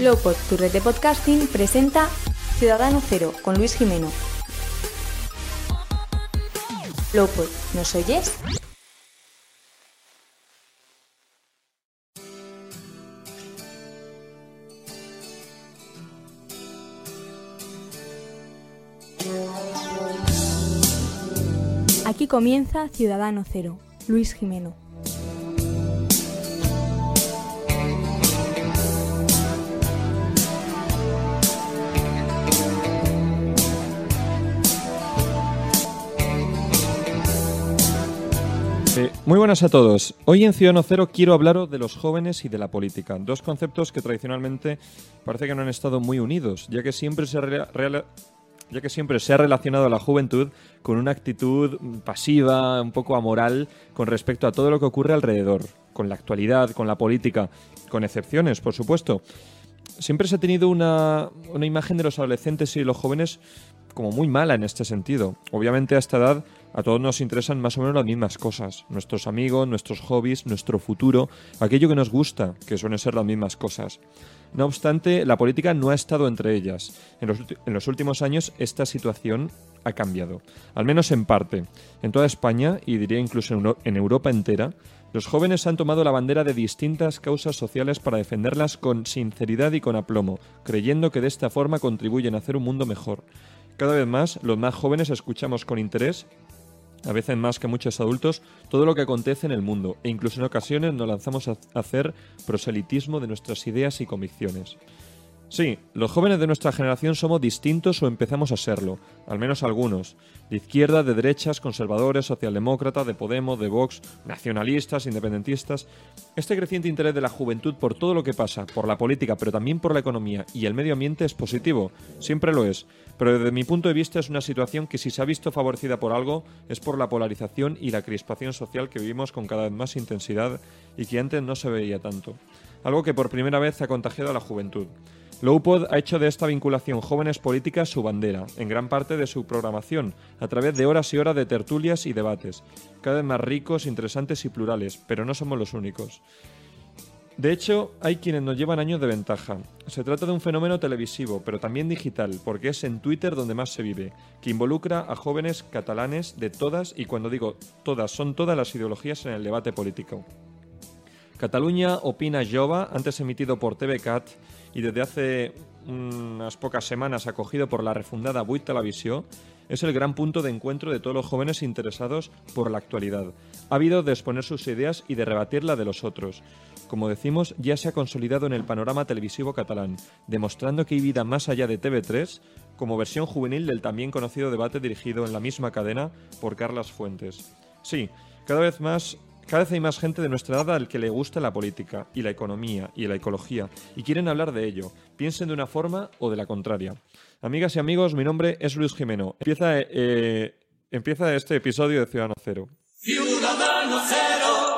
Lowpod, tu red de podcasting, presenta Ciudadano Cero con Luis Jimeno. Lowpod, ¿nos oyes? Aquí comienza Ciudadano Cero, Luis Jimeno. Muy buenas a todos. Hoy en Ciudadano Cero quiero hablaros de los jóvenes y de la política, dos conceptos que tradicionalmente parece que no han estado muy unidos, ya que siempre se, ya que siempre se ha relacionado a la juventud con una actitud pasiva, un poco amoral con respecto a todo lo que ocurre alrededor, con la actualidad, con la política, con excepciones, por supuesto. Siempre se ha tenido una, imagen de los adolescentes y los jóvenes como muy mala en este sentido. Obviamente a esta edad a todos nos interesan más o menos las mismas cosas. Nuestros amigos, nuestros hobbies, nuestro futuro, aquello que nos gusta, que suelen ser las mismas cosas. No obstante, la política no ha estado entre ellas. En los, últimos años esta situación ha cambiado, al menos en parte. En toda España, y diría incluso en Europa entera, los jóvenes han tomado la bandera de distintas causas sociales para defenderlas con sinceridad y con aplomo, creyendo que de esta forma contribuyen a hacer un mundo mejor. Cada vez más, los más jóvenes escuchamos con interés a veces más que muchos adultos, todo lo que acontece en el mundo e incluso en ocasiones nos lanzamos a hacer proselitismo de nuestras ideas y convicciones. Sí, los jóvenes de nuestra generación somos distintos o empezamos a serlo, al menos algunos, de izquierda, de derechas, conservadores, socialdemócratas, de Podemos, de Vox, nacionalistas, independentistas. Este creciente interés de la juventud por todo lo que pasa, por la política, pero también por la economía y el medio ambiente es positivo, siempre lo es, pero desde mi punto de vista es una situación que si se ha visto favorecida por algo es por la polarización y la crispación social que vivimos con cada vez más intensidad y que antes no se veía tanto. Algo que por primera vez ha contagiado a la juventud. Lowpod ha hecho de esta vinculación jóvenes políticas su bandera, en gran parte de su programación, a través de horas y horas de tertulias y debates, cada vez más ricos, interesantes y plurales, pero no somos los únicos. De hecho, hay quienes nos llevan años de ventaja. Se trata de un fenómeno televisivo, pero también digital, porque es en Twitter donde más se vive, que involucra a jóvenes catalanes de todas, y cuando digo todas, son todas las ideologías en el debate político. Cataluña Opina Jova, antes emitido por TVCAT y desde hace unas pocas semanas acogido por la refundada Buit Televisió, es el gran punto de encuentro de todos los jóvenes interesados por la actualidad. Ha habido de exponer sus ideas y de rebatir la de los otros. Como decimos, ya se ha consolidado en el panorama televisivo catalán, demostrando que hay vida más allá de TV3 como versión juvenil del también conocido debate dirigido en la misma cadena por Carlas Fuentes. Sí, cada vez más cada vez hay más gente de nuestra edad al que le gusta la política y la economía y la ecología y quieren hablar de ello, piensen de una forma o de la contraria. Amigas y amigos, mi nombre es Luis Jimeno. Empieza, eh, empieza este episodio de Ciudadano Cero. I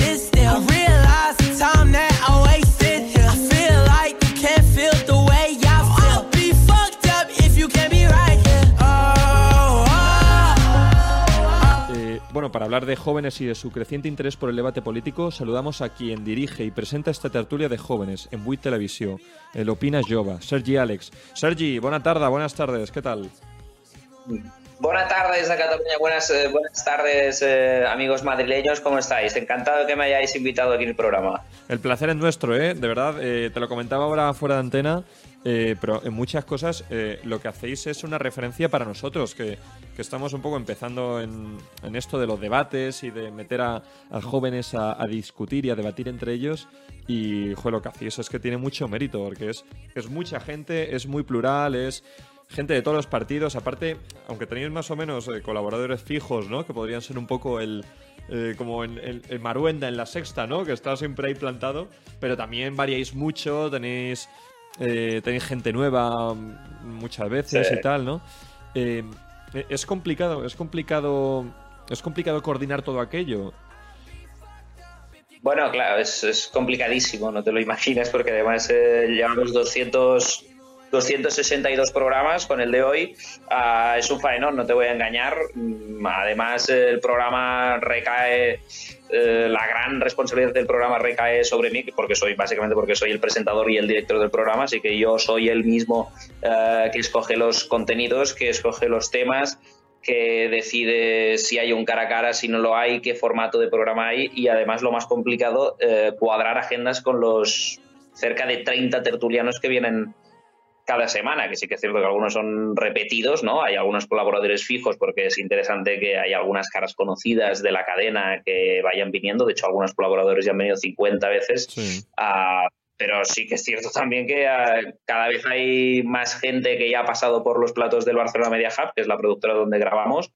para hablar de jóvenes y de su creciente interés por el debate político, saludamos a quien dirige y presenta esta tertulia de jóvenes en Buit Televisió, el Opina Jova, Sergi Alex. Sergi, buena tarde, buenas tardes, ¿qué tal? Buenas tardes a Cataluña, buenas, eh, buenas tardes eh, amigos madrileños, ¿cómo estáis? Encantado que me hayáis invitado aquí en el programa. El placer es nuestro, ¿eh? De verdad, te lo comentaba ahora fuera de antena, pero en muchas cosas lo que hacéis es una referencia para nosotros, que, estamos un poco empezando en, esto de los debates y de meter a, jóvenes a, discutir y a debatir entre ellos. Y, joder, lo que hacéis es que tiene mucho mérito, porque es, es mucha gente, es muy plural, es gente de todos los partidos. Aparte, aunque tenéis más o menos eh, colaboradores fijos, ¿no? Que podrían ser un poco el. Eh, como en, el, Maruenda en la sexta, ¿no? Que está siempre ahí plantado. Pero también variáis mucho, tenéis. Eh, tenéis gente nueva mm, muchas veces y tal, ¿no? es complicado, es complicado. Es complicado coordinar todo aquello. Bueno, claro, es, es complicadísimo, no te lo imaginas, porque además llevamos 200 262 programas con el de hoy. Ah, es un faenón, no te voy a engañar. Mm, además, el programa recae, eh, la gran responsabilidad del programa recae sobre mí, porque soy básicamente porque soy el presentador y el director del programa, así que yo soy el mismo eh, que escoge los contenidos, que escoge los temas que decide si hay un cara a cara, si no lo hay, qué formato de programa hay y además lo más complicado, eh, cuadrar agendas con los cerca de 30 tertulianos que vienen cada semana, que sí que es cierto que algunos son repetidos, ¿no? Hay algunos colaboradores fijos porque es interesante que hay algunas caras conocidas de la cadena que vayan viniendo. De hecho, algunos colaboradores ya han venido 50 veces. Ah, pero sí que es cierto también que ah, cada vez hay más gente que ya ha pasado por los platos del Barcelona Media Hub, que es la productora donde grabamos.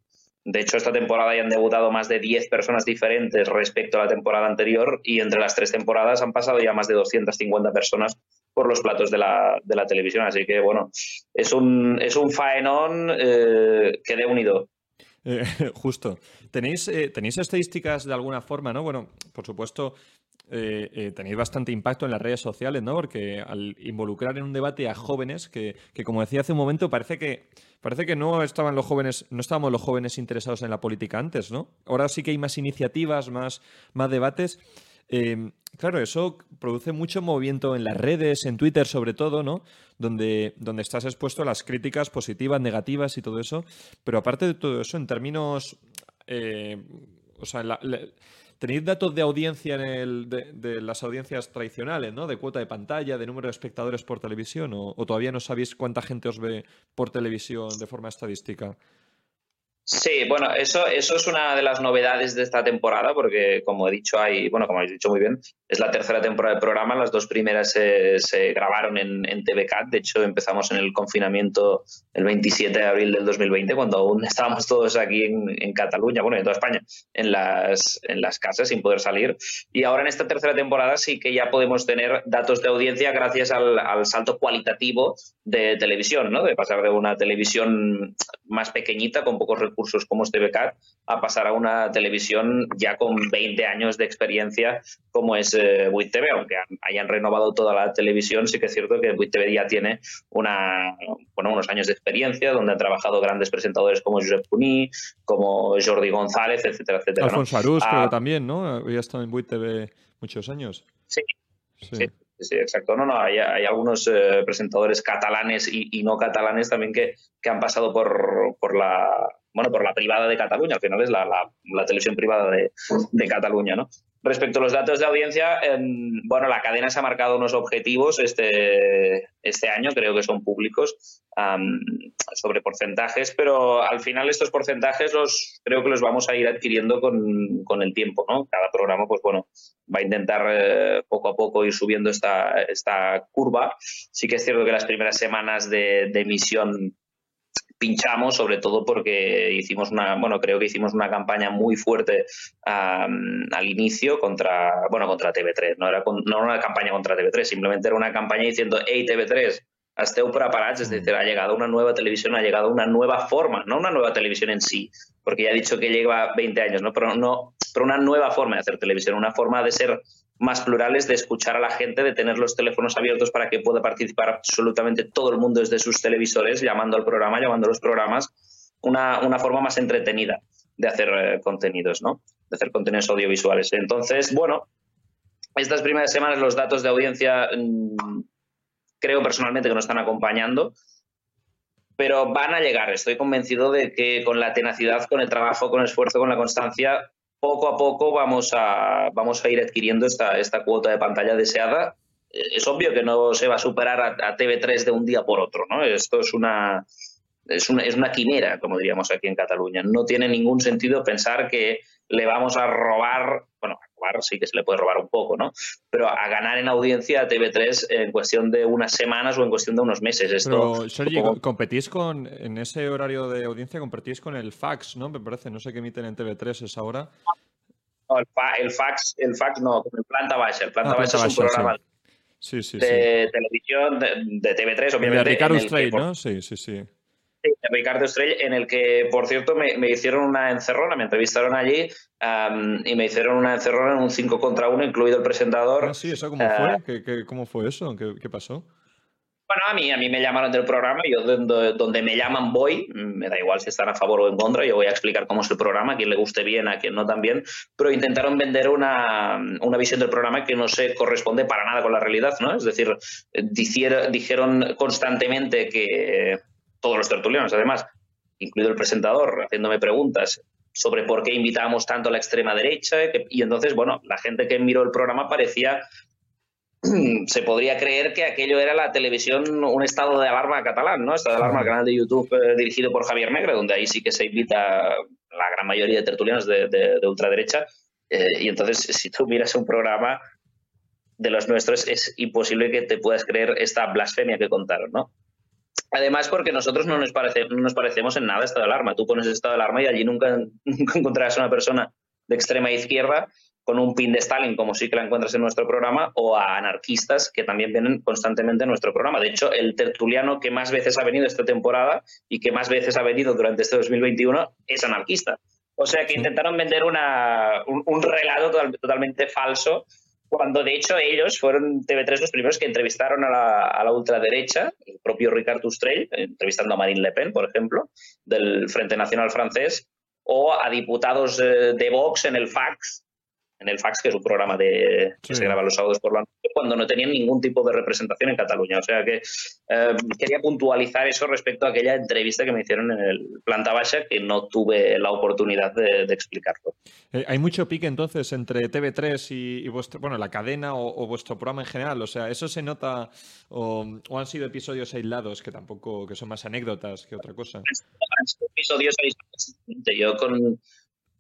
De hecho, esta temporada ya han debutado más de 10 personas diferentes respecto a la temporada anterior y entre las tres temporadas han pasado ya más de 250 personas por los platos de la, de la televisión. Así que, bueno, es un, es un faenón eh, que de unido. Eh, justo. ¿Tenéis, eh, ¿Tenéis estadísticas de alguna forma, no? Bueno, por supuesto, tenéis bastante impacto en las redes sociales, ¿no? Porque al involucrar en un debate a jóvenes, que, que, como decía hace un momento, parece que parece que no estaban los jóvenes, no estábamos los jóvenes interesados en la política antes, ¿no? Ahora sí que hay más iniciativas, más, más debates. Em, claro, eso produce mucho movimiento en las redes, en Twitter sobre todo, ¿no? Donde, donde estás expuesto a las críticas positivas, negativas y todo eso. Pero aparte de todo eso, en términos... Eh, o sea, ¿tenéis datos de audiencia en de, las audiencias tradicionales, ¿no? De cuota de pantalla, de número de espectadores por televisión, o todavía no sabéis cuánta gente os ve por televisión de forma estadística? Sí, bueno, eso, eso es una de las novedades de esta temporada, porque como he dicho, hay, bueno, como habéis dicho muy bien, es la tercera temporada del programa. Las dos primeras se, se grabaron en, en TVCAT. De hecho, empezamos en el confinamiento el 27 de abril del 2020, cuando aún estábamos todos aquí en, en Cataluña, bueno, en toda España, en las, en las casas sin poder salir. Y ahora en esta tercera temporada sí que ya podemos tener datos de audiencia gracias al, al salto cualitativo de televisión, ¿no? De pasar de una televisión más pequeñita, con pocos recursos cursos como este becar a pasar a una televisión ya con 20 años de experiencia como es eh, TV, aunque hayan renovado toda la televisión, sí que es cierto que WIT TV ya tiene una, bueno, unos años de experiencia donde han trabajado grandes presentadores como Josep Puní, como Jordi González, etcétera, etcétera. Alfonso Arús creo ah, también, ¿no? Había estado en WIT TV muchos años. sí. sí. Sí, exacto. No, no, hay, algunos eh, presentadores catalanes y, no catalanes también que, que han pasado por, por, la, bueno, por la privada de Cataluña, al final es la, la, televisión privada de, de, Cataluña, ¿no? Respecto a los datos de audiencia, bueno, la cadena se ha marcado unos objetivos este, este año, creo que son públicos, sobre porcentajes, pero al final estos porcentajes los creo que los vamos a ir adquiriendo con, con el tiempo, ¿no? Cada programa, pues bueno, va a intentar eh, poco a poco ir subiendo esta, esta curva. Sí que es cierto que las primeras semanas de, de emisión pinchamos, sobre todo porque hicimos una, bueno, creo que hicimos una campaña muy fuerte al inicio contra, bueno, contra TV3. No era, no una campaña contra TV3, simplemente era una campaña diciendo, hey TV3, esteu preparats, es decir, ha llegado una nueva televisión, ha llegado una nueva forma, no una nueva televisión en sí, porque ya he dicho que lleva 20 años, ¿no? Pero, no, pero una nueva forma de hacer televisión, una forma de ser más plurales, de escuchar a la gente, de tener los teléfonos abiertos para que pueda participar absolutamente todo el mundo desde sus televisores, llamando al programa, llamando a los programas, una, una forma más entretenida de hacer eh, contenidos, ¿no? De hacer contenidos audiovisuales. Entonces, bueno, estas primeras semanas los datos de audiencia mm, creo personalmente que nos están acompañando. pero van a llegar. Estoy convencido de que con la tenacidad, con el trabajo, con el esfuerzo, con la constancia, poco a poco vamos a, vamos a ir adquiriendo esta, esta cuota de pantalla deseada. Eh, es obvio que no se va a superar a, TV3 de un día por otro, ¿no? Esto es una, es una, es una quimera, como diríamos aquí en Cataluña. No tiene ningún sentido pensar que le vamos a robar, robar sí que se le puede robar un poco, ¿no? Pero a ganar en audiencia a TV3 en cuestión de unas semanas o en cuestión de unos meses. Esto, Pero, Sergi, competís con, en ese horario de audiencia, competís con el fax, ¿no? Me parece, no sé qué emiten en TV3 esa hora. No, el, fax, el fax no, con el planta baja. El planta ah, baja es un programa sí. Sí, de televisión de, TV3, obviamente. De Ricardo Stray, ¿no? Sí, sí, sí. Ricardo Estrella, en el que, por cierto, me, hicieron una encerrona, me entrevistaron allí y me hicieron una encerrona en un 5 contra 1, incluido el presentador. Ah, sí, ¿eso cómo fue? Eh, ¿Qué, cómo fue eso? ¿Qué, pasó? Bueno, a mí, a mí me llamaron del programa, yo donde, me llaman voy, me da igual si están a favor o en contra, yo voy a explicar cómo es el programa, a quien le guste bien, a quien no también, pero intentaron vender una, una visión del programa que no se corresponde para nada con la realidad, ¿no? Es decir, dijeron constantemente que todos los tertulianos, además, incluido el presentador, haciéndome preguntas sobre por qué invitábamos tanto a la extrema derecha. Y entonces, bueno, la gente que miró el programa parecía, se podría creer que aquello era la televisión, un estado de alarma catalán, ¿no? Estado de alarma, el canal de YouTube eh, dirigido por Javier Negre, donde ahí sí que se invita la gran mayoría de tertulianos de, ultraderecha. Eh, y entonces, si tú miras un programa de los nuestros, es imposible que te puedas creer esta blasfemia que contaron, ¿no? Además, porque nosotros no nos, parece, no nos parecemos en nada a estado de alarma. Tú pones estado de alarma y allí nunca, encontrarás a una persona de extrema izquierda con un pin de Stalin, como sí que la encuentras en nuestro programa, o a anarquistas que también vienen constantemente en nuestro programa. De hecho, el tertuliano que más veces ha venido esta temporada y que más veces ha venido durante este 2021 es anarquista. O sea que intentaron vender una, un, relato totalmente falso cuando de hecho ellos fueron TV3 los primeros que entrevistaron a la, ultraderecha, el propio Ricard Ustrell, entrevistando a Marine Le Pen, por ejemplo, del Frente Nacional francés, o a diputados eh, de Vox en el fax, en el fax, que es un programa de, que se graba los sábados por la noche, cuando no tenían ningún tipo de representación en Cataluña. O sea que eh, quería puntualizar eso respecto a aquella entrevista que me hicieron en el Planta Baja, que no tuve la oportunidad de, explicarlo. Eh, hay mucho pique entonces entre TV3 y, vuestro, bueno, la cadena o, vuestro programa en general. O sea, ¿eso se nota o, han sido episodios aislados que tampoco, que son más anécdotas que otra cosa? episodios aislados. Yo con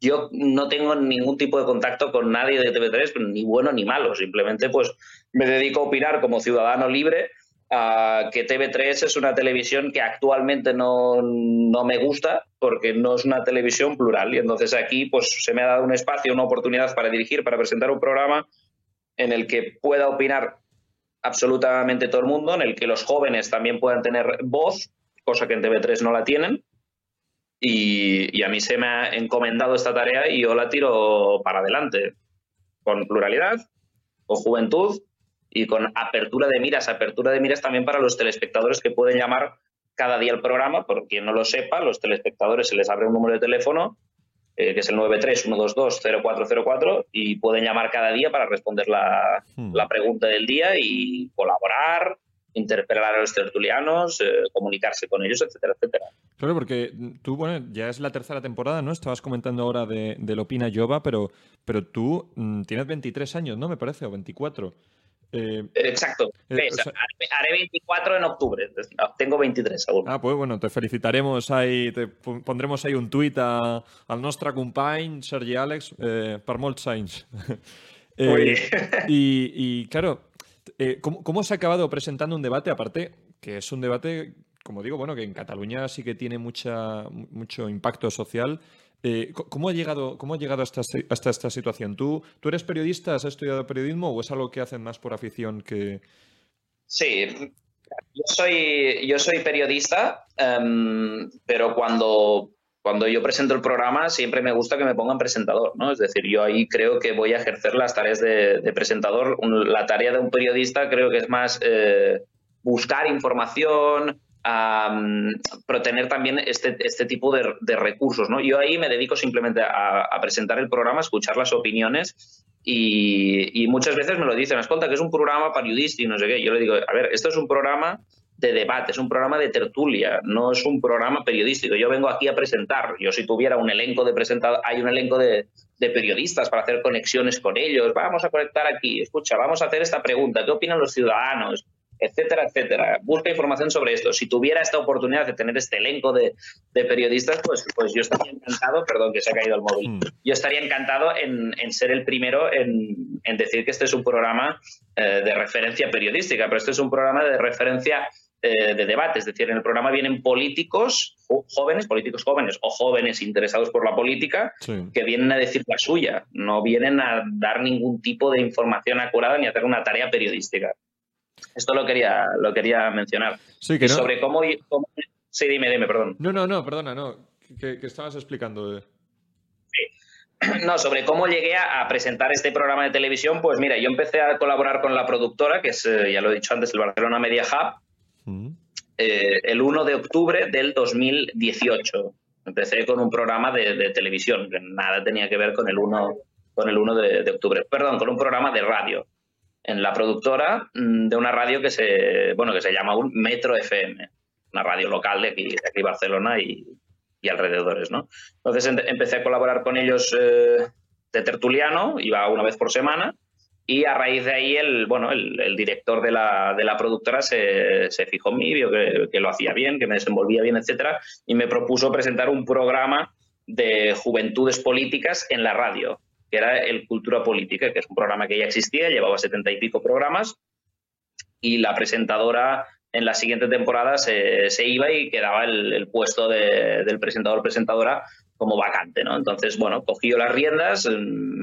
yo no tengo ningún tipo de contacto con nadie de TV3, ni bueno ni malo. Simplemente pues me dedico a opinar como ciudadano libre a que TV3 es una televisión que actualmente no, me gusta porque no es una televisión plural. Y entonces aquí pues se me ha dado un espacio, una oportunidad para dirigir, para presentar un programa en el que pueda opinar absolutamente todo el mundo, en el que los jóvenes también puedan tener voz, cosa que en TV3 no la tienen y, a mí se me ha encomendado esta tarea y yo la tiro para adelante, con pluralidad, con juventud y con apertura de miras. Apertura de miras también para los telespectadores que pueden llamar cada día al programa, por quien no lo sepa, los telespectadores se les abre un número de teléfono, eh, que es el 931220404, y pueden llamar cada día para responder la, hmm. la pregunta del día y colaborar, interpelar a los tertulianos, eh, comunicarse con ellos, etcétera, etcétera. Claro, porque tú, bueno, ya es la tercera temporada, ¿no? Estabas comentando ahora de, de Lopina Jova, pero, pero tú mm, tienes 23 años, ¿no? Me parece, o 24. Eh, Exacto. Eh, haré 24 en octubre. Tengo 23 aún. Ah, pues bueno, te felicitaremos ahí, te pondremos ahí un tuit a, al nostre company, Sergi Alex, eh, per molts y, claro, eh, ¿cómo, se ha acabado presentando un debate? Aparte, que es un debate, como digo, bueno, que en Cataluña sí que tiene mucha, mucho impacto social. Eh, ¿cómo, ha llegado, ¿Cómo ha llegado hasta, hasta esta situación? ¿Tú, ¿Tú eres periodista? ¿Has estudiado periodismo o es algo que hacen más por afición que...? Sí, yo soy, yo soy periodista, em, pero cuando cuando yo presento el programa siempre me gusta que me pongan presentador, ¿no? Es decir, yo ahí creo que voy a ejercer las tareas de, presentador. la tarea de un periodista creo que es más eh, buscar información, pero tener también este, este tipo de, recursos, ¿no? Yo ahí me dedico simplemente a, presentar el programa, a escuchar las opiniones y, muchas veces me lo dicen, escolta, que es un programa periodista y no sé qué. Yo le digo, a ver, esto es un programa de debate, es un programa de tertulia, no es un programa periodístico. Yo vengo aquí a presentar. Yo si tuviera un elenco de presentadores, hay un elenco de, de, periodistas para hacer conexiones con ellos. Vamos a conectar aquí, escucha, vamos a hacer esta pregunta, ¿qué opinan los ciudadanos? etcétera, etcétera. Busca información sobre esto. Si tuviera esta oportunidad de tener este elenco de, periodistas, pues, pues yo estaría encantado, perdón que se ha caído el móvil, mm. yo estaría encantado en, ser el primero en, decir que este es un programa eh, de referencia periodística, pero este es un programa de referencia eh, de debate, es decir, en el programa vienen políticos jóvenes, políticos jóvenes o jóvenes interesados por la política, que vienen a decir la suya, no vienen a dar ningún tipo de información acurada ni a hacer una tarea periodística. Esto lo quería, lo quería mencionar. Sí, que no. Sobre cómo, Sí, dime, dime, perdón. No, no, no, perdona, no. ¿Qué estabas explicando? Sí. No, sobre cómo llegué a, presentar este programa de televisión, pues mira, yo empecé a colaborar con la productora, que es, eh, ya lo he dicho antes, el Barcelona Media Hub, eh, el 1 de octubre del 2018. Empecé con un programa de, televisión, que nada tenía que ver con el 1, con el 1 de octubre. Perdón, con un programa de radio en la productora mm, de una radio que se, bueno, que se llama un Metro FM, una radio local de aquí, de aquí Barcelona y, y alrededores, ¿no? Entonces empecé a colaborar con ellos eh, de tertuliano, iba una vez por semana, y a raíz de ahí el, bueno, el, director de la, de la productora se, se, fijó en mí, vio que, lo hacía bien, que me desenvolvía bien, etcétera, y me propuso presentar un programa de juventudes políticas en la radio que era el Cultura Política, que es un programa que ya existía, llevaba setenta y pico programas, y la presentadora en la siguiente temporada se, iba y quedaba el, puesto del presentador-presentadora como vacante, ¿no? Entonces, bueno, cogí las riendas, mm,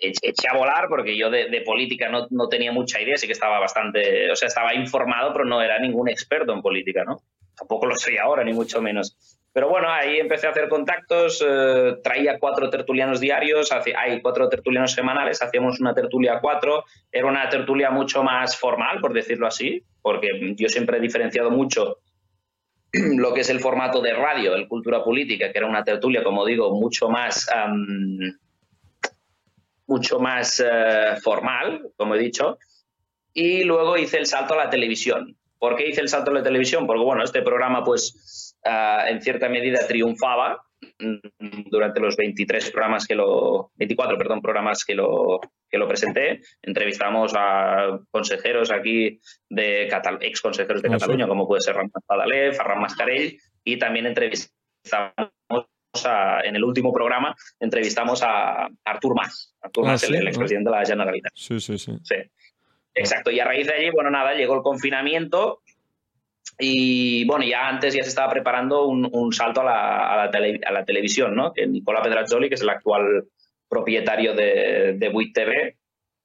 eché a volar porque yo de, política no, no, tenía mucha idea, sí que estaba bastante, o sea, estaba informado, pero no era ningún experto en política, ¿no? Tampoco lo soy ahora, ni mucho menos. Pero bueno, ahí empecé a hacer contactos, eh, traía cuatro tertulianos diarios, hay cuatro tertulianos semanales, hacíamos una tertulia cuatro, era una tertulia mucho más formal, por decirlo así, porque yo siempre he diferenciado mucho lo que es el formato de radio, el Cultura Política, que era una tertulia, como digo, mucho más, mucho más eh, formal, como he dicho, y luego hice el salto a la televisión. ¿Por qué hice el salto a la televisión? Porque, bueno, este programa, pues Ah, en cierta medida triunfaba mm, durante los 23 programas que lo 24 perdón programas que lo que lo presenté entrevistamos a consejeros aquí de ex consejeros de ah, Cataluña como puede ser Ramón Padalé, Ferran Mascarell y también entrevistamos a, en el último programa entrevistamos a Artur Mas. Artur ah, Mas el, expresidente de la Generalitat. Sí, sí, sí. Sí. Exacto. Y a raíz de allí bueno nada llegó el confinamiento y bueno, ya antes ya se estaba preparando un, salto a la, a, la televisión, ¿no? Que Nicola Pedrazzoli, que es el actual propietario de, de Buit TV,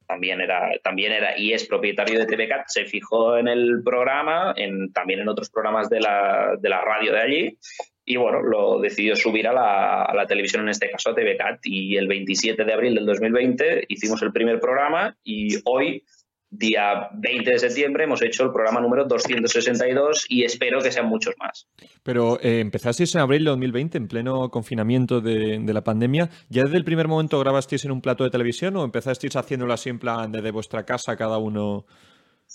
también era, también era y es propietario de TVCAT, se fijó en el programa, en, también en otros programas de la, de la radio de allí, y bueno, lo decidió subir a la, televisión, en este caso a TVCAT. Y el 27 de abril del 2020 hicimos el primer programa y hoy día 20 de septiembre hemos hecho el programa número 262 y espero que sean muchos más. Pero eh, empezasteis en abril de 2020, en pleno confinamiento de, la pandemia. ¿Ya desde el primer momento grabasteis en un plato de televisión o empezasteis haciéndolo así en plan desde vuestra casa cada uno?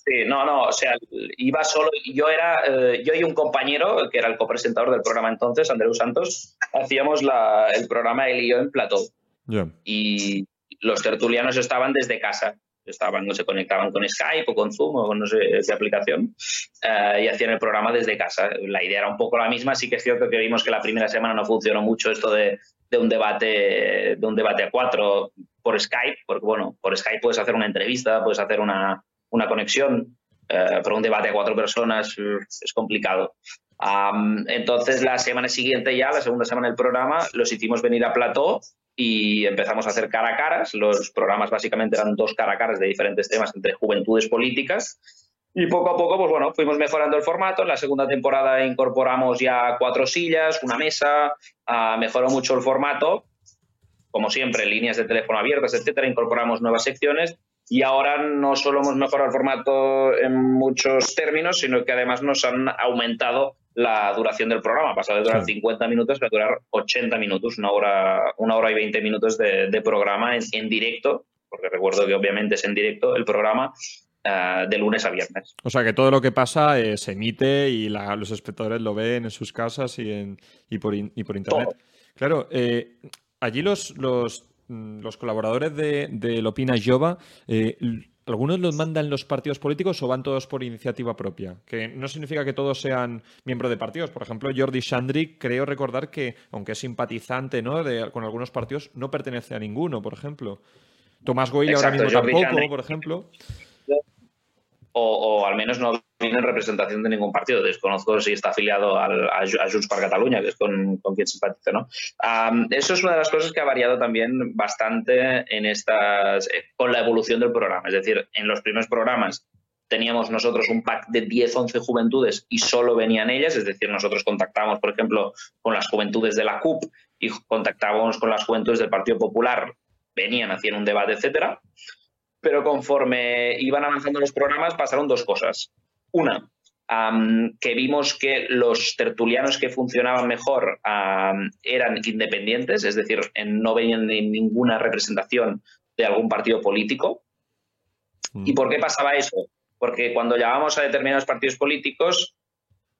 Sí, no, no, o sea, iba solo, yo era, eh, yo y un compañero, que era el copresentador del programa entonces, Andreu Santos, hacíamos el programa él y yo en plató. Y los tertulianos estaban desde casa estaban, no se conectaban con Skype o con Zoom o con no sé qué aplicación eh, y hacían el programa desde casa. La idea era un poco la misma, sí que es cierto que vimos que la primera semana no funcionó mucho esto de, de un debate de un debate a cuatro por Skype, porque bueno, por Skype puedes hacer una entrevista, puedes hacer una, una conexión, eh, pero un debate a cuatro personas es complicado. entonces la semana siguiente ya, la segunda semana del programa, los hicimos venir a plató y empezamos a hacer cara a caras. Los programas básicamente eran dos cara a caras de diferentes temas entre juventudes políticas. Y poco a poco, pues bueno, fuimos mejorando el formato. En la segunda temporada incorporamos ya cuatro sillas, una mesa, uh, mejoró mucho el formato. Como siempre, líneas de teléfono abiertas, etcétera, incorporamos nuevas secciones. Y ahora no solo hemos mejorado el formato en muchos términos, sino que además nos han aumentado la duración del programa. Pasado de durar 50 minutos a durar 80 minutos, una hora, una hora y 20 minutos de, programa en, directo, porque recuerdo que obviamente es en directo el programa. eh, de lunes a viernes. O sea que todo lo que pasa eh, se emite y los espectadores lo ven en sus casas y, en, y, por, por, internet. Claro, eh, allí los, los, los, colaboradores de, de Lopina Jova, ¿algunos los mandan los partidos políticos o van todos por iniciativa propia? Que no significa que todos sean miembros de partidos. Por ejemplo, Jordi Shandri, creo recordar que, aunque es simpatizante ¿no? con algunos partidos, no pertenece a ninguno, por ejemplo. Tomás Goy ahora mismo tampoco, por ejemplo o, al menos no tiene representación de ningún partido. Desconozco si está afiliado al, a, Junts per Catalunya, que es con, quien simpatiza. ¿no? eso es una de las cosas que ha variado también bastante en estas, eh, con la evolución del programa. Es decir, en los primeros programas teníamos nosotros un pack de 10, 11 juventudes y solo venían ellas, es decir, nosotros contactábamos, por ejemplo, con las juventudes de la CUP y contactábamos con las juventudes del Partido Popular, venían, hacían un debate, etcétera pero conforme iban avanzando los programas pasaron dos cosas. Una, que vimos que los tertulianos que funcionaban mejor eran independientes, es decir, no venían ninguna representación de algún partido político. Mm. ¿Y por qué pasaba eso? Porque cuando llamábamos a determinados partidos políticos,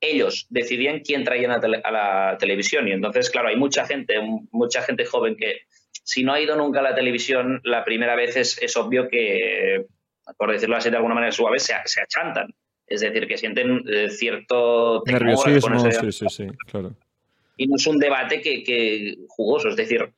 ellos decidían quién traían a, la televisión. Y entonces, claro, hay mucha gente, mucha gente joven que si no ha ido nunca a la televisión, la primera vez es, obvio que, por decirlo así de alguna manera suave, se, se achantan. Es decir, que sienten eh, cierto nerviosismo. Sí, sí, sí, claro. Y no es un debate que, que, jugoso. Es decir,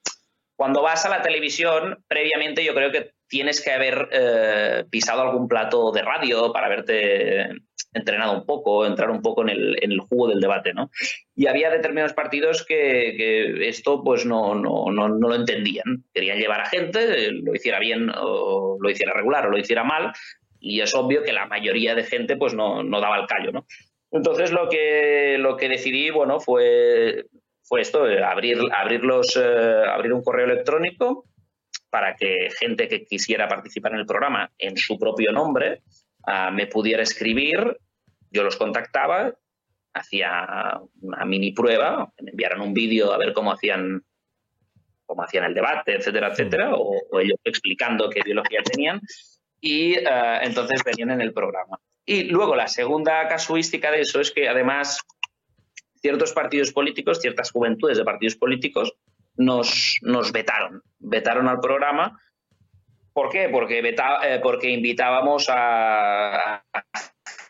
cuando vas a la televisión, previamente yo creo que tienes que haber eh, pisado algún plato de radio para haberte entrenado un poco, entrar un poco en el, jugo del debate, ¿no? Y había determinados partidos que, esto pues no, no, no, lo entendían. Querían llevar a gente, lo hiciera bien o lo hiciera regular o lo hiciera mal, y es obvio que la mayoría de gente pues no, daba el callo, ¿no? Entonces lo que, lo que decidí, bueno, fue, fue esto, abrir, abrir, eh, abrir un correo electrónico para que gente que quisiera participar en el programa en su propio nombre ah, me pudiera escribir, yo los contactaba, hacía una mini prueba, me enviaran un vídeo a ver cómo hacían cómo hacían el debate, etcétera, etcétera, o, ellos explicando qué ideología tenían, y ah, entonces venían en el programa. Y luego la segunda casuística de eso es que además ciertos partidos políticos, ciertas juventudes de partidos políticos, nos, nos vetaron, vetaron al programa. ¿Por qué? Porque, eh, porque invitábamos a,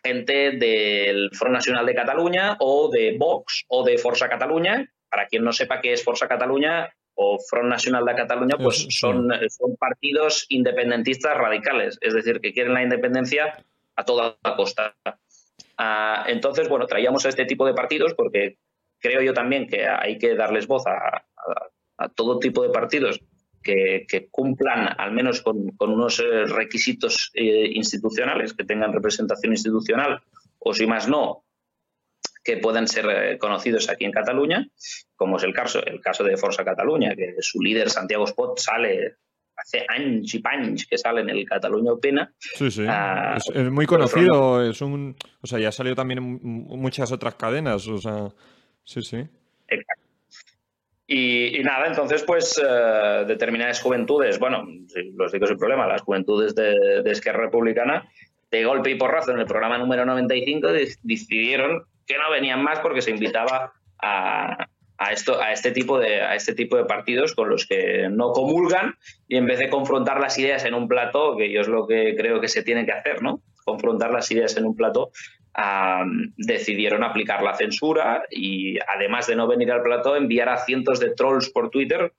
gente del Front Nacional de Cataluña o de Vox o de Forza Cataluña. Para quien no sepa qué es Forza Cataluña o Front Nacional de Cataluña, pues son, son partidos independentistas radicales, es decir, que quieren la independencia a toda costa. Ah, entonces, bueno, traíamos a este tipo de partidos porque creo yo también que hay que darles voz a, a, todo tipo de partidos que, cumplan al menos con, unos eh, requisitos eh, institucionales, que tengan representación institucional, o si más no, que puedan ser eh, conocidos aquí en Cataluña, como es el caso, el caso de Forza Cataluña, que su líder Santiago Spot sale hace años y años que sale en el Cataluña Opina. Sí, sí. Ah, es, muy conocido, es un, o sea, ya ha salido también en muchas otras cadenas, o sea, sí, sí. Y, nada, entonces, pues eh, determinadas juventudes, bueno, los digo sin problema, las juventudes de, Esquerra Republicana, de golpe y porrazo en el programa número 95 decidieron que no venían más porque se invitaba a, esto, a, este tipo de, a este tipo de partidos con los que no comulgan y en vez de confrontar las ideas en un plato, que yo es lo que creo que se tiene que hacer, ¿no? Confrontar las ideas en un plato, decidieron aplicar la censura y además de no venir al plató, enviar a cientos de trolls por Twitter.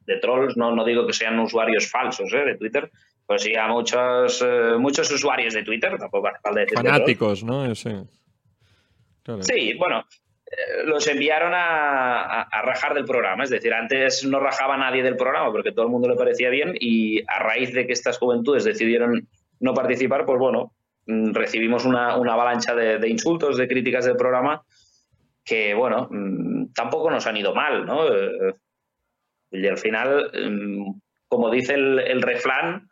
De trolls, no, no digo que sean usuarios falsos ¿eh? de Twitter, pues sí a muchos, eh, muchos usuarios de Twitter, tampoco decir Fanáticos, ¿no? Sí, sí bueno, eh, los enviaron a, a, rajar del programa. Es decir, antes no rajaba nadie del programa porque todo el mundo le parecía bien y a raíz de que estas juventudes decidieron no participar, pues bueno, recibimos una, avalancha de, insultos, de críticas del programa, que, bueno, mm, tampoco nos han ido mal, ¿no? Eh, y al final, mm, como dice el, refrán,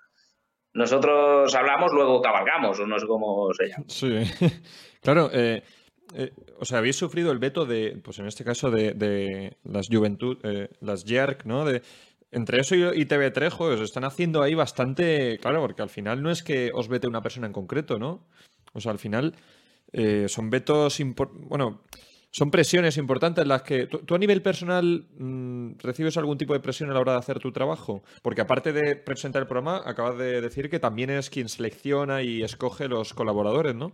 nosotros hablamos, luego cabalgamos, o no sé cómo se llama. Sí, claro. Eh, eh, o sea, habéis sufrido el veto de, pues en este caso, de, las Juventud, las JERC, ¿no? De, entre eso y, TV3, os están haciendo ahí bastante. Claro, porque al final no es que os vete una persona en concreto, ¿no? O sea, al final eh, son vetos. Bueno, son presiones importantes las que. ¿Tú, a nivel personal mm, recibes algún tipo de presión a la hora de hacer tu trabajo? Porque aparte de presentar el programa, acabas de decir que también es quien selecciona y escoge los colaboradores, ¿no?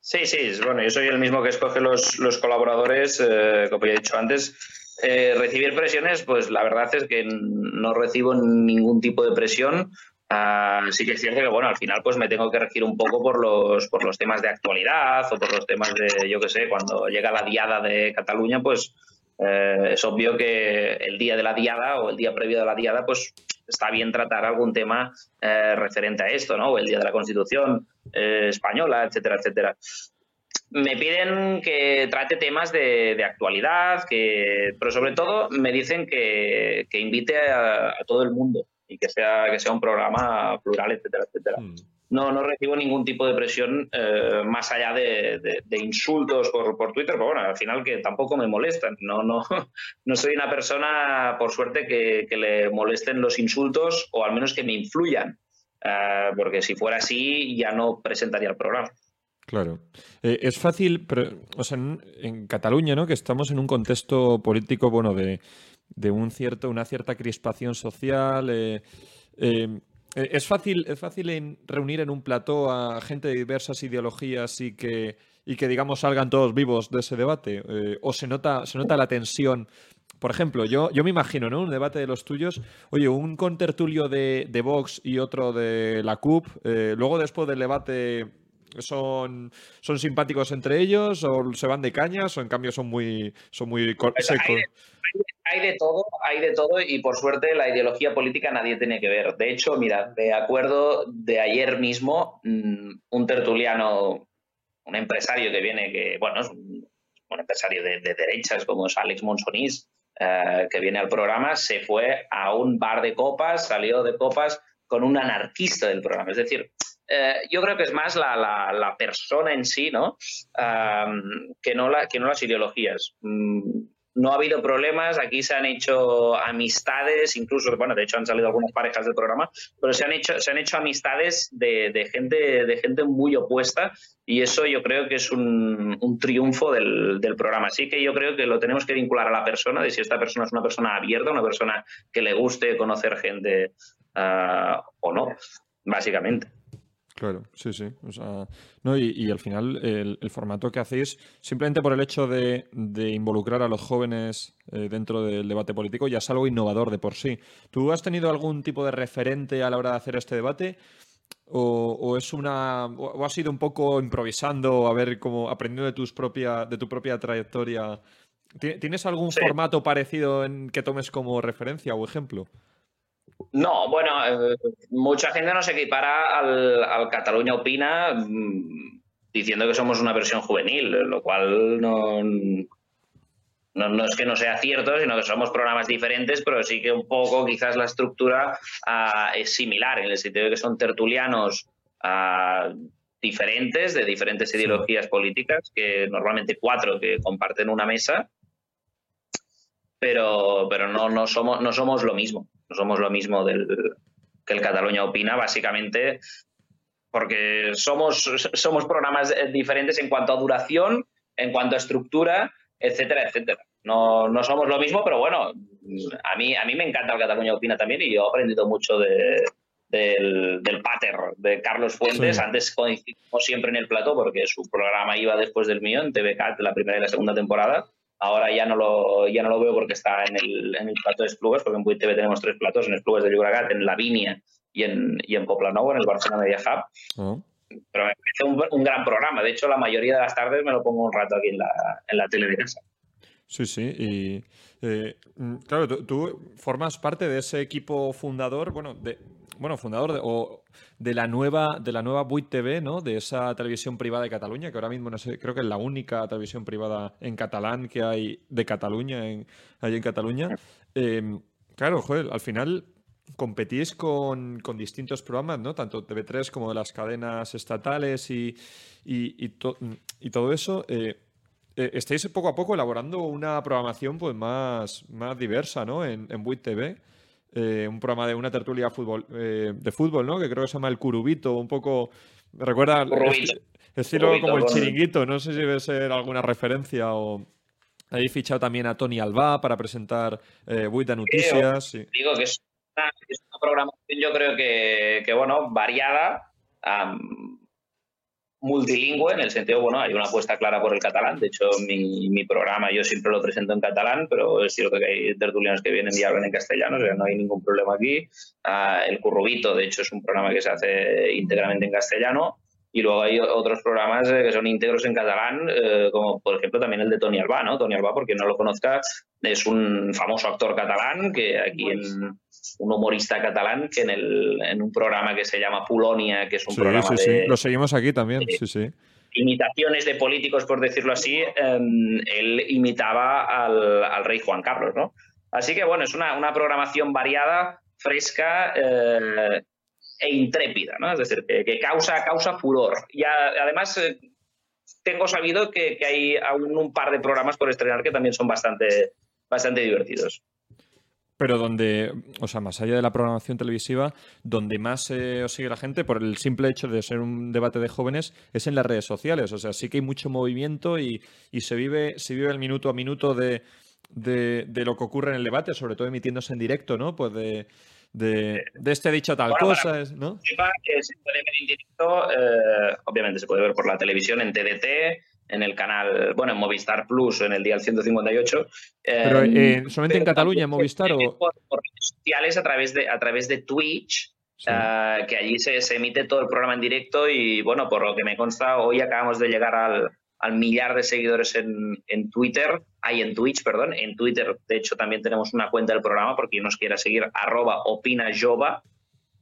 Sí, sí, bueno, yo soy el mismo que escoge los, colaboradores, eh, como ya he dicho antes. Eh, recibir presiones, pues la verdad es que no recibo ningún tipo de presión. Uh, sí que es cierto que, bueno, al final pues me tengo que regir un poco por los, por los temas de actualidad o por los temas de, yo qué sé, cuando llega la diada de Cataluña, pues eh, es obvio que el día de la diada o el día previo de la diada, pues está bien tratar algún tema eh, referente a esto, ¿no? O el día de la Constitución eh, española, etcétera, etcétera. Me piden que trate temas de, actualidad, que, pero sobre todo me dicen que, invite a, todo el mundo y que sea, que sea un programa plural, etcétera, etcétera. Mm. No, no recibo ningún tipo de presión eh, más allá de, insultos por, por, Twitter, pero bueno, al final que tampoco me molestan. No, no, no soy una persona, por suerte, que, que le molesten los insultos o al menos que me influyan. Eh, porque si fuera así ya no presentaría el programa. Claro. Eh, es fácil, pero, o sea, en, Cataluña, ¿no? Que estamos en un contexto político, bueno, de, de un cierto, una cierta crispación social. Eh, es fácil, es fácil reunir en un plató a gente de diversas ideologías y que, y que digamos, salgan todos vivos de ese debate. o se nota, se nota la tensión por ejemplo, yo, yo me imagino, ¿no? Un debate de los tuyos. Oye, un contertulio de, de Vox y otro de la CUP. Eh, luego, después del debate, son, son simpáticos entre ellos o se van de cañas o en cambio son muy, son muy pues secos. Hay de, todo, hay de todo y por suerte la ideología política nadie tiene que ver. De hecho, mira, de acuerdo de ayer mismo, mm, un tertuliano, un empresario que viene, que bueno, es un, empresario de, de derechas como es Alex Monsonís, eh, que viene al programa, se fue a un bar de copas, salió de copas con un anarquista del programa. Es decir, eh, yo creo que es más la, persona en sí, ¿no? que, no la, que no las ideologías. Mm, no ha habido problemas, aquí se han hecho amistades, incluso, bueno, de hecho han salido algunas parejas del programa, pero se han hecho, se han hecho amistades de, gente, de gente muy opuesta y eso yo creo que es un, triunfo del, programa. Así que yo creo que lo tenemos que vincular a la persona, de si esta persona es una persona abierta, una persona que le guste conocer gente ah, o no, básicamente. Claro, sí, sí. no, y, al final el, formato que hacéis, simplemente por el hecho de, involucrar a los jóvenes eh, dentro del debate político, ya es algo innovador de por sí. ¿Tú has tenido algún tipo de referente a la hora de hacer este debate? ¿O, es una. o has sido un poco improvisando, a ver cómo aprendiendo de tus propia, de tu propia trayectoria? ¿Tienes algún formato parecido en que tomes como referencia o ejemplo? No, bueno, eh, mucha gente nos equipara al, al Cataluña Opina mm, diciendo que somos una versión juvenil, lo cual no, no, es que no sea cierto, sino que somos programas diferentes, pero sí que un poco quizás la estructura ah, es similar, en el sentido de que son tertulianos ah, diferentes, de diferentes ideologías políticas, que normalmente cuatro que comparten una mesa, pero, pero no, no, somos, no somos lo mismo no somos lo mismo del, que el Cataluña Opina, básicamente porque somos, somos programas diferentes en cuanto a duración, en cuanto a estructura, etcétera, etcétera. No, no somos lo mismo, pero bueno, a mí, a mí me encanta el Cataluña Opina también y yo he aprendido mucho de, del, del pater de Carlos Fuentes. Antes coincidimos siempre en el plato porque su programa iba después del mío en TVCAT, la primera y la segunda temporada. Ahora ya no lo, ya no lo veo porque está en el, en el plato de Esplugues, porque en TV tenemos tres platos, en Esplugues de Llobregat, en Lavinia y en, y en Poblenou, en el Barcelona Media Hub. Oh. Pero me parece un, gran programa. De hecho, la mayoría de las tardes me lo pongo un rato aquí en la, en la tele de casa. Sí, sí. Y eh, claro, tú, formas parte de ese equipo fundador, bueno, de, bueno, fundador de, o de la nueva de la nueva Buit TV, ¿no? De esa televisión privada de Cataluña, que ahora mismo no sé, creo que es la única televisión privada en catalán que hay de Cataluña, en, en Cataluña. Em, claro, joder, al final competís con, distintos programas, ¿no? Tanto TV3 como de las cadenas estatales y, y, todo eso. Eh, eh, estáis poco a poco elaborando una programación pues más, más diversa, ¿no? En, en Buit TV. Eh, un programa de una tertulia fútbol, de fútbol, ¿no? Que creo que se llama El Curubito, un poco... Me recuerda... Estilo como el chiringuito, no sé si debe ser alguna referencia o... Habéis fichado también a Tony Alba para presentar eh, Buita Noticias. Digo que es una, programación, yo creo que, bueno, variada, multilingüe, en el sentido, bueno, hay una apuesta clara por el catalán. De hecho, mi, programa yo siempre lo presento en catalán, pero es cierto que hay tertulianos que vienen y hablan en castellano, o sea, no hay ningún problema aquí. Ah, el Currubito, de hecho, es un programa que se hace íntegramente en castellano. Y luego hay otros programas eh, que son íntegros en catalán, eh, como por ejemplo también el de Tony Alba, ¿no? Tony Alba, porque no lo conozca, es un famoso actor catalán que aquí en un humorista catalán que en, el, en un programa que se llama Pulonia, que es un programa sí, sí. Lo seguimos aquí también, sí, sí. Imitaciones de políticos, por decirlo así, em, él imitaba al, al, rey Juan Carlos, ¿no? Así que bueno, es una, una programación variada, fresca, eh, e intrépida, ¿no? Es decir, que, causa, causa furor. Y además eh, tengo sabido que, hay aún un par de programas por estrenar que también son bastante, bastante divertidos. Pero donde, o sea, más allá de la programación televisiva, donde más eh, os sigue la gente, por el simple hecho de ser un debate de jóvenes, es en las redes sociales. O sea, sí que hay mucho movimiento y, se, vive, se vive el minuto a minuto de, de, de, lo que ocurre en el debate, sobre todo emitiéndose en directo, ¿no? Pues de, de, este dicho tal cosa, ¿no? Que se puede ver en directo, eh, obviamente se puede ver por la televisión en TDT, en el canal, bueno, en Movistar Plus, en el día 158. Pero eh, solamente en Cataluña, en Movistar o... Por, redes sociales a través de, a través de Twitch, eh, que allí se, se, emite todo el programa en directo y bueno, por lo que me consta, hoy acabamos de llegar al, al millar de seguidores en, en Twitter, hay en Twitch, perdón, en Twitter, de hecho también tenemos una cuenta del programa porque quien nos quiera seguir, arroba opina jova,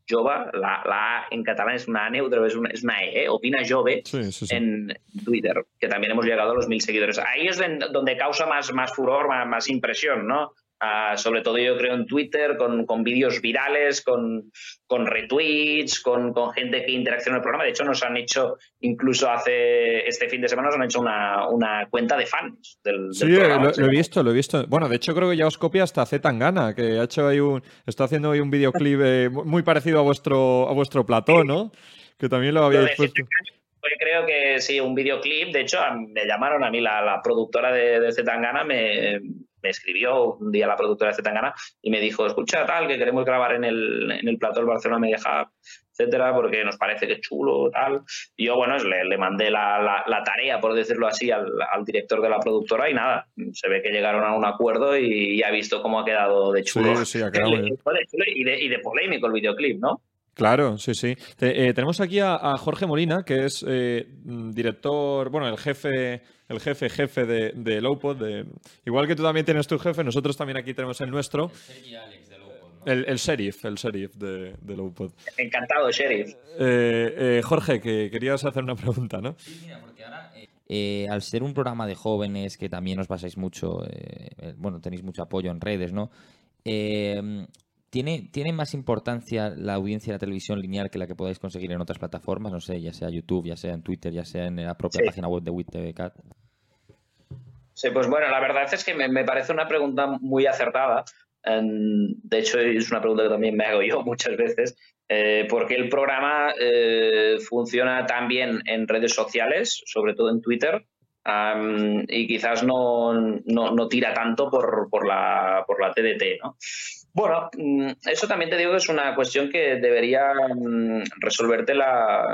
jova, la, la, A en catalán es una A neutra, es una, es una E, ¿eh? opina jove en Twitter, que también hemos llegado a los mil seguidores. Ahí es donde causa más, más furor, más, más impresión, ¿no? Ah, sobre todo yo creo en Twitter, con, con vídeos virales, con, con retweets, con, con, gente que interacciona en el programa. De hecho, nos han hecho, incluso hace este fin de semana, nos han hecho una, una cuenta de fans del, sí, programa. Lo, lo, he visto, lo he visto. Bueno, de hecho creo que ya os copia hasta Z Tangana, que ha hecho ahí un, está haciendo ahí un videoclip eh, muy parecido a vuestro, a vuestro plató, ¿no? Que también lo habéis puesto. Yo creo que sí, un videoclip. De hecho, me llamaron a mí, la, la productora de, de Zetangana, me, me escribió un día la productora de Zetangana y me dijo, escucha tal, que queremos grabar en el, en el plató del Barcelona Media Hub, etcétera, porque nos parece que es chulo, tal. Y yo, bueno, le, le mandé la, la, tarea, por decirlo así, al, al, director de la productora y nada, se ve que llegaron a un acuerdo y, ya ha visto cómo ha quedado de chulo. Sí, sí, ha quedado y, de, y de polémico el videoclip, ¿no? Claro, sí, sí. Eh, tenemos aquí a, Jorge Molina, que es eh, director, bueno, el jefe, el jefe, jefe de, de Lowpod. De, igual que tú también tienes tu jefe, nosotros también aquí tenemos el nuestro. El, el sheriff, el sheriff de, de Lowpod. Encantado, sheriff. Eh, Jorge, que querías hacer una pregunta, ¿no? Sí, mira, porque ahora, al ser un programa de jóvenes que también os basáis mucho, bueno, tenéis mucho apoyo en redes, ¿no? ¿Tiene, ¿Tiene más importancia la audiencia de la televisión lineal que la que podáis conseguir en otras plataformas? No sé, ya sea YouTube, ya sea en Twitter, ya sea en la propia página web de WIT Sí, pues bueno, la verdad es que me, parece una pregunta muy acertada. De hecho, es una pregunta que también me hago yo muchas veces. Eh, porque el programa eh, funciona también en redes sociales, sobre todo en Twitter, y quizás no, no, tira tanto por, por, la, por la TDT, ¿no? Bueno, mm, eso también te digo que es una cuestión que debería mm, resolverte la,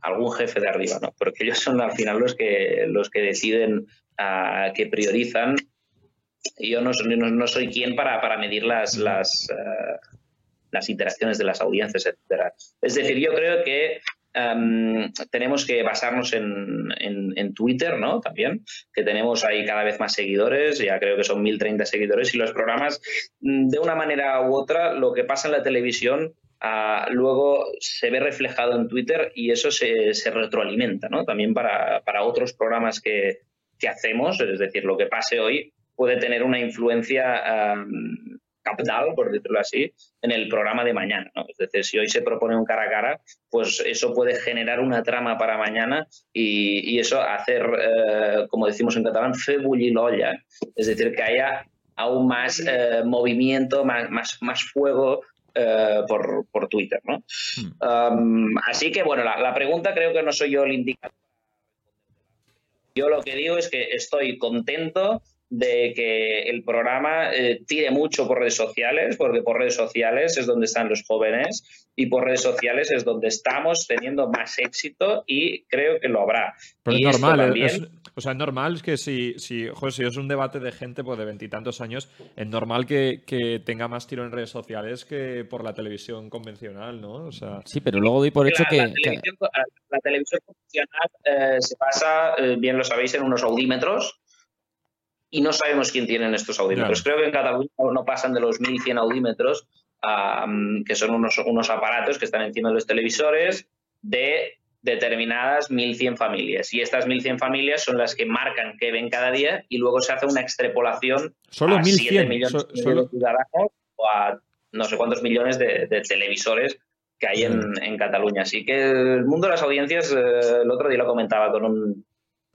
algún jefe de arriba, ¿no? Porque ellos son al final los que, los que deciden, uh, que priorizan. Yo no, no, no, soy quien para, para medir las, las, uh, las interacciones de las audiencias, etcétera. Es decir, yo creo que Um, tenemos que basarnos en, en, Twitter, ¿no? También, que tenemos ahí cada vez más seguidores, ya creo que son 1030 seguidores, y los programas, mm, de una manera u otra, lo que pasa en la televisión uh, luego se ve reflejado en Twitter y eso se, retroalimenta, ¿no? También para, para otros programas que, que, hacemos, es decir, lo que pase hoy puede tener una influencia um, capital, por decirlo así, en el programa de mañana. ¿no? Es decir, si hoy se propone un cara a cara, pues eso puede generar una trama para mañana y, eso hacer, eh, como decimos en catalán, fe bullilolla. Es decir, que haya aún más eh, movimiento, más, más, más fuego eh, por, por, Twitter. ¿no? Hmm. así que, bueno, la, la, pregunta creo que no soy yo el indicador. Yo lo que digo es que estoy contento de que el programa eh, tire mucho por redes sociales, porque por redes sociales es donde están los jóvenes y por redes sociales es donde estamos teniendo más éxito y creo que lo habrá. Pero es normal, es, o sea, es normal que si, si, joder, si es un debate de gente pues, de veintitantos años, es normal que, tenga más tiro en redes sociales que por la televisión convencional, ¿no? O sea... Sí, pero luego doy por hecho que... La televisión, convencional eh, se pasa, eh, bien lo sabéis, en unos audímetros y no sabemos quién tienen estos audímetros. Creo que en Cataluña no pasan de los 1.100 audímetros, que son unos, unos aparatos que están encima de los televisores de determinadas 1.100 familias. Y estas 1.100 familias son las que marcan qué ven cada día y luego se hace una extrapolación solo a 7 millones de ciudadanos o a no sé cuántos millones de, televisores que hay en, Cataluña. Así que el mundo de las audiencias, eh, el otro día lo comentaba con, un,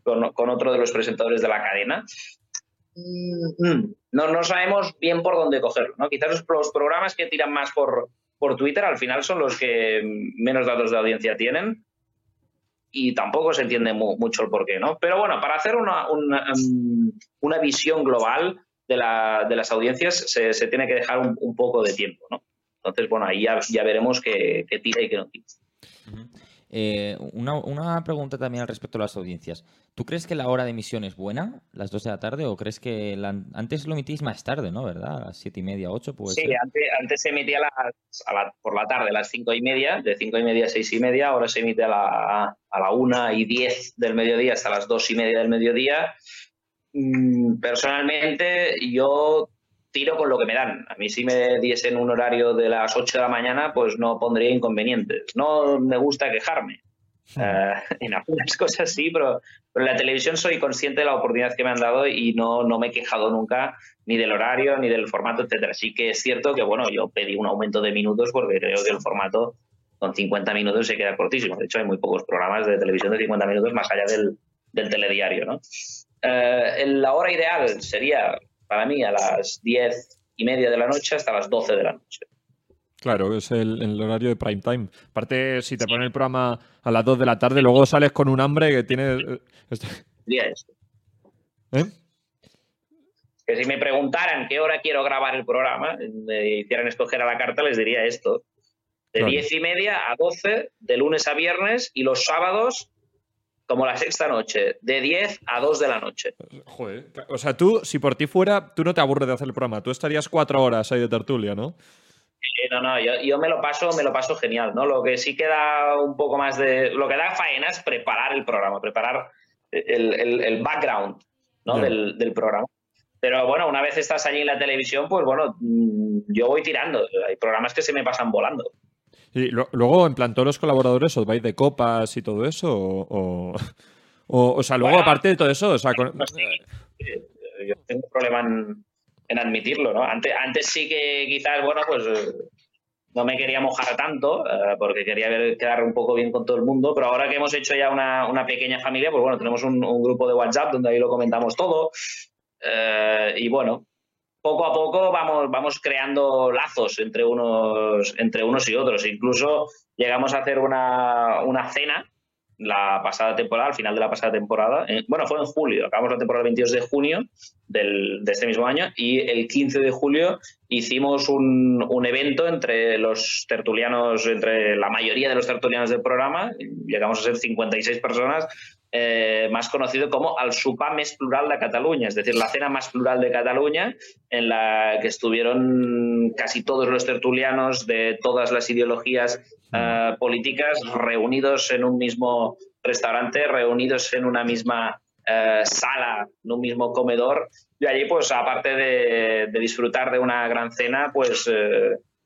con, con, otro de los presentadores de la cadena, no, no sabemos bien por dónde cogerlo. ¿no? Quizás los, programas que tiran más por, por Twitter al final son los que menos datos de audiencia tienen y tampoco se entiende mucho el porqué. ¿no? Pero bueno, para hacer una, una, um, visión global de, de, las audiencias se, se tiene que dejar un, poco de tiempo. ¿no? Entonces, bueno, ahí ya, ya veremos qué, tira y qué no tira. Eh, una, pregunta también al respecto de las audiencias. ¿Tú crees que la hora de emisión es buena, las 2 de la tarde, o crees que antes lo emitís más tarde, ¿no? ¿Verdad? A las 7 y media, 8, pues. Sí, antes, se emitía por la tarde, a las 5 y media, de 5 y media a 6 y media, ahora se emite a la, a la 1 y 10 del mediodía hasta las 2 y media del mediodía. Mm, personalmente, yo tiro con lo que me dan. A mí si me diesen un horario de las 8 de la mañana, pues no pondría inconvenientes. No me gusta quejarme. Eh, en algunas cosas sí, pero, en la televisión soy consciente de la oportunidad que me han dado y no, no me he quejado nunca ni del horario, ni del formato, etcétera. Sí que es cierto que, bueno, yo pedí un aumento de minutos porque creo que el formato con 50 minutos se queda cortísimo. De hecho, hay muy pocos programas de televisión de 50 minutos más allá del, del telediario, ¿no? Eh, la hora ideal sería para mí a las diez y media de la noche hasta las 12 de la noche. Claro, es el, horario de prime time. Aparte, si te ponen el programa a las 2 de la tarde, luego sales con un hambre que tienes... Eh, este. ¿Eh? Que si me preguntaran qué hora quiero grabar el programa, me hicieran escoger a la carta, les diría esto. De diez y media a 12, de lunes a viernes, y los sábados como la sexta noche, de 10 a 2 de la noche. Joder, o sea, tú, si por ti fuera, tú no te aburres de hacer el programa, tú estarías cuatro horas ahí de tertulia, ¿no? no, no, yo, me lo paso, me lo paso genial, ¿no? Lo que sí queda un poco más de. Lo que da faena es preparar el programa, preparar el, background ¿no? del, del, programa. Pero bueno, una vez estás allí en la televisión, pues bueno, mm, yo voy tirando. Hay programas que se me pasan volando. Y luego, en plan, todos los colaboradores os vais de copas y todo eso, o, o, sea, luego aparte de todo eso, o sea, yo tengo problema en, admitirlo, ¿no? Antes, antes sí que quizás, bueno, pues no me quería mojar tanto, eh, porque quería ver, quedar un poco bien con todo el mundo, pero ahora que hemos hecho ya una, pequeña familia, pues bueno, tenemos un, grupo de WhatsApp donde ahí lo comentamos todo, eh, y bueno, poco a poco vamos, creando lazos entre unos, entre unos y otros. Incluso llegamos a hacer una, cena la pasada temporada, al final de la pasada temporada. Eh, bueno, fue en julio, acabamos la temporada el 22 de junio de este mismo año y el 15 de julio hicimos un, evento entre los tertulianos, entre la mayoría de los tertulianos del programa, llegamos a ser 56 personas eh, más conocido como el sopar más plural de Cataluña, es decir, la cena más plural de Cataluña, en la que estuvieron casi todos los tertulianos de todas las ideologías eh, políticas reunidos en un mismo restaurante, reunidos en una misma eh, sala, en un mismo comedor. Y allí, pues, aparte de, de disfrutar de una gran cena, pues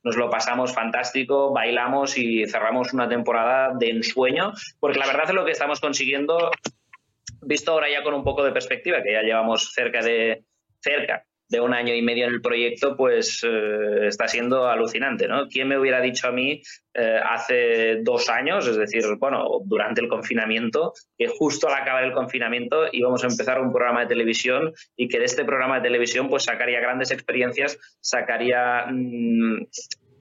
nos lo pasamos fantástico, bailamos y cerramos una temporada de ensueño, porque la verdad es lo que estamos consiguiendo, visto ahora ya con un poco de perspectiva, que ya llevamos cerca de cerca de un año y medio en el proyecto, pues eh, está siendo alucinante, ¿no? ¿Quién me hubiera dicho a mí eh, hace dos años, es decir, bueno, durante el confinamiento, que justo al acabar el confinamiento íbamos a empezar un programa de televisión y que de este programa de televisión pues sacaría grandes experiencias, sacaría mm,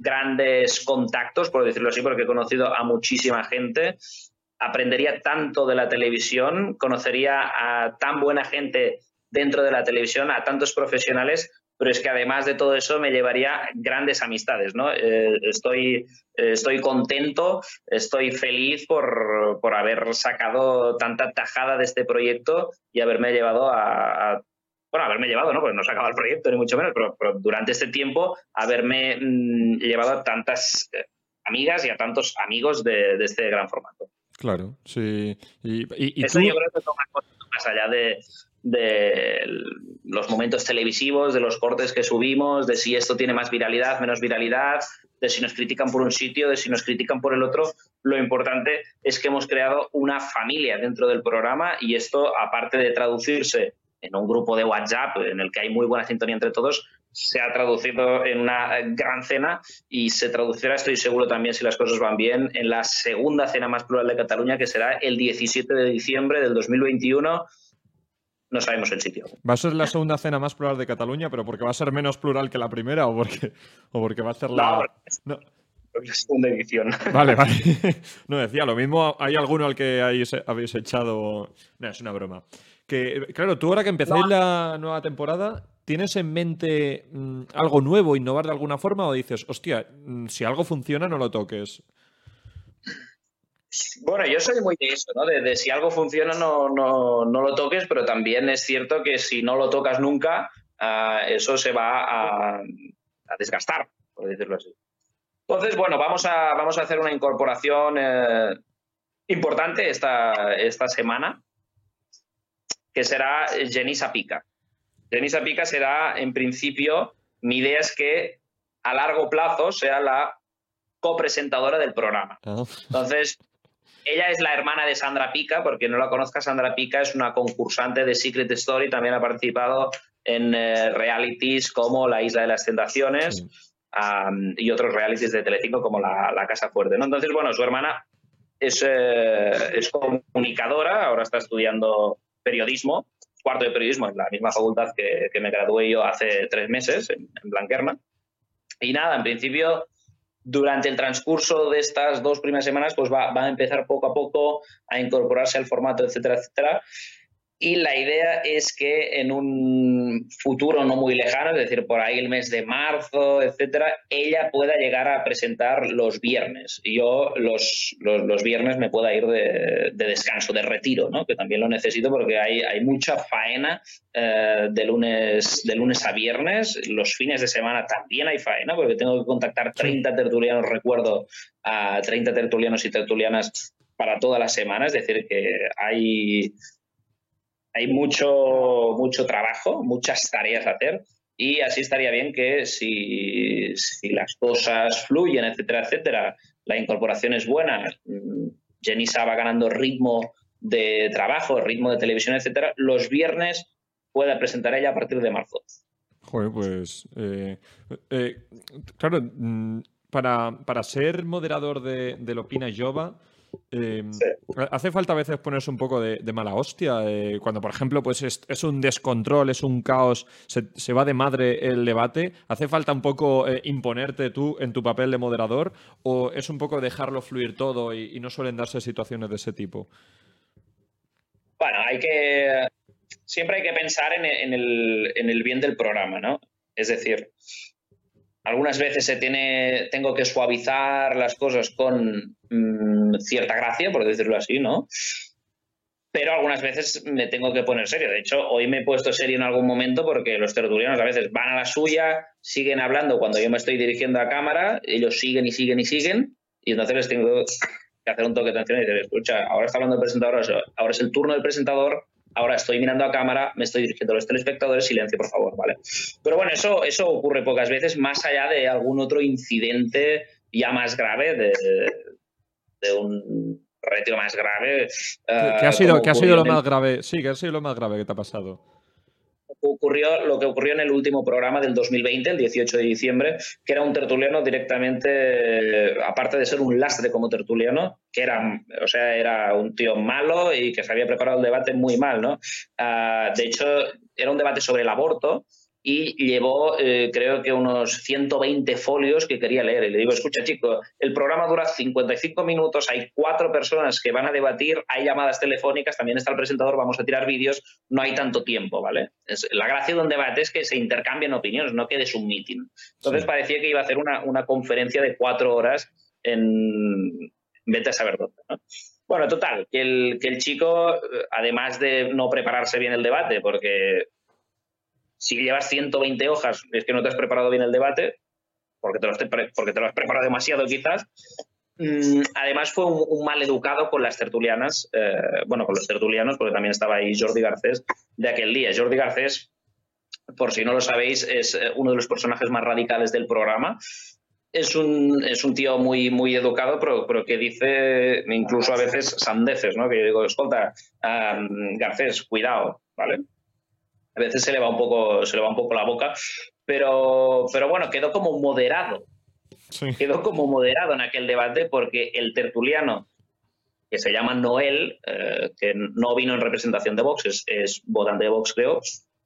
grandes contactos, por decirlo así, porque he conocido a muchísima gente aprendería tanto de la televisión, conocería a tan buena gente dentro de la televisión, a tantos profesionales, pero es que además de todo eso me llevaría grandes amistades, ¿no? Eh, estoy, eh, estoy contento, estoy feliz por, por, haber sacado tanta tajada de este proyecto y haberme llevado a, bueno, haberme llevado, ¿no? Porque no se acaba el proyecto, ni mucho menos, pero, durante este tiempo haberme mm, llevado a tantas eh, amigas y a tantos amigos de, de este gran formato. Claro, sí. Y, Eso yo creo que toma más allá de, de los momentos televisivos, de los cortes que subimos, de si esto tiene más viralidad, menos viralidad, de si nos critican por un sitio, de si nos critican por el otro. Lo importante es que hemos creado una familia dentro del programa y esto, aparte de traducirse en un grupo de WhatsApp en el que hay muy buena sintonía entre todos, se ha traducido en una gran cena y se traducirá, estoy seguro también, si las cosas van bien, en la segunda cena más plural de Cataluña, que será el 17 de diciembre del 2021 no sabemos el sitio. ¿Va a ser la segunda cena más plural de Cataluña, pero porque va a ser menos plural que la primera o porque, o porque va a ser la. No, la segunda edición. Vale, vale. No decía, lo mismo hay alguno al que habéis echado. No, es una broma. Que, claro, tú ahora que empezáis la nueva temporada, ¿tienes en mente mm, algo nuevo, innovar de alguna forma? O dices, hostia, mm, si algo funciona, no lo toques. Bueno, yo soy muy de eso, ¿no? De, si algo funciona no, no, no, lo toques, pero también es cierto que si no lo tocas nunca, ah, eso se va a, desgastar, por decirlo así. Entonces, bueno, vamos a, vamos a hacer una incorporación eh, importante esta, esta semana, que será Genisa Pica. Genisa Pica será, en principio, mi idea es que a largo plazo sea la copresentadora del programa. Ah. Entonces, ella es la hermana de Sandra Pica, porque no la conozca, Sandra Pica es una concursante de Secret Story, también ha participado en eh, realities como La Isla de las Tentaciones y otros realities de Telecinco como La, Casa Fuerte. ¿no? Entonces, bueno, su hermana es, eh, es comunicadora, ahora está estudiando periodismo, cuarto de periodismo en la misma facultad que, me gradué yo hace tres meses, en, en Blanquerna. Y nada, en principio durante el transcurso de estas dos primeras semanas, pues va, va, a empezar poco a poco a incorporarse al formato, etcétera, etcétera. Y la idea es que en un futuro no muy lejano, es decir, por ahí el mes de marzo, etcétera, ella pueda llegar a presentar los viernes. Y yo los, los, viernes me pueda ir de, descanso, de retiro, ¿no? que también lo necesito porque hay, hay mucha faena eh, de, lunes, de lunes a viernes. Los fines de semana también hay faena porque tengo que contactar 30 tertulianos, recuerdo, a 30 tertulianos y tertulianas para toda la semana. Es decir, que hay hay mucho, mucho trabajo, muchas tareas a hacer y así estaría bien que si, las cosas fluyen, etcétera, etcétera, la incorporación es buena, mm, Jenisa va ganando ritmo de trabajo, ritmo de televisión, etcétera, los viernes pueda presentar ella a partir de marzo. Joder, pues eh, eh, claro, mm, para, para, ser moderador de, de Lopina Jova, Em, hace falta a veces ponerse un poco de, mala hostia. Eh, cuando, por ejemplo, pues es, un descontrol, es un caos, se, va de madre el debate. ¿Hace falta un poco eh, imponerte tú en tu papel de moderador? ¿O es un poco dejarlo fluir todo y, no suelen darse situaciones de ese tipo? Bueno, hay que. Siempre hay que pensar en el, en el bien del programa, ¿no? Es decir, algunas veces se tiene, tengo que suavizar las cosas con mm, cierta gracia, por decirlo así, ¿no? Pero algunas veces me tengo que poner serio. De hecho, hoy me he puesto serio en algún momento porque los tertulianos a veces van a la suya, siguen hablando cuando yo me estoy dirigiendo a cámara, ellos siguen y siguen y siguen, y entonces les tengo que hacer un toque de atención y decir, escucha, ahora está hablando el presentador, ahora es el turno del presentador, ahora estoy mirando a cámara, me estoy dirigiendo a los telespectadores, silencio, por favor, ¿vale? Pero bueno, eso, eso ocurre pocas veces, más allá de algún otro incidente ya más grave, de, un retiro más grave. ¿Qué, ha sido, ha sido lo más grave? Sí, ¿qué ha sido lo más grave que te ha pasado? Ocurrió lo que ocurrió en el último programa del 2020, el 18 de diciembre, que era un tertuliano directamente, aparte de ser un lastre como tertuliano, que era, o sea, era un tío malo y que se había preparado el debate muy mal, ¿no? Ah, de hecho, era un debate sobre el aborto y llevó, eh, creo que unos 120 folios que quería leer. Y le digo, escucha, chico, el programa dura 55 minutos, hay cuatro personas que van a debatir, hay llamadas telefónicas, también está el presentador, vamos a tirar vídeos, no hay tanto tiempo, ¿vale? Es, la gracia de un debate es que se intercambien opiniones, no quede un meeting. Entonces parecía que iba a hacer una, una, conferencia de cuatro horas en... Vete a saber dónde, Bueno, total, que el, que el chico, además de no prepararse bien el debate, porque si llevas 120 hojas, es que no te has preparado bien el debate, porque te lo, porque te lo has preparado demasiado quizás. Mm, además fue un, mal educado con las tertulianas, eh, bueno, con los tertulianos, porque también estaba ahí Jordi Garcés de aquel día. Jordi Garcés, por si no lo sabéis, es eh, uno de los personajes más radicales del programa. Es un, es un tío muy, muy educado, pero, pero, que dice incluso a veces sandeces, ¿no? Que yo digo, escolta, Garcés, cuidado, ¿vale? A veces se le va un poco, se le va un poco la boca, pero, pero bueno, quedó como moderado. Quedó como moderado en aquel debate porque el tertuliano, que se llama Noel, eh, que no vino en representación de Vox, es, votante de Vox, creo,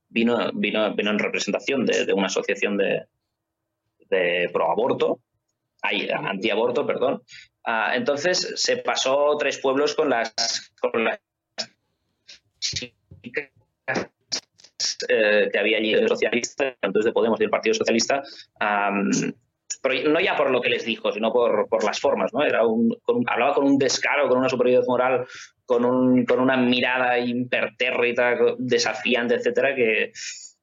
vino, vino, vino en representación de, una asociación de, de proaborto, antiaborto, perdón. Ah, entonces se pasó tres pueblos con las, con las eh, que había allí el socialista, entonces de Podemos y el Partido Socialista, no ya por lo que les dijo, sino por, por las formas. ¿no? Era un, hablaba con un descaro, con una superioridad moral, con, un, con una mirada impertérrita, desafiante, etcétera, que,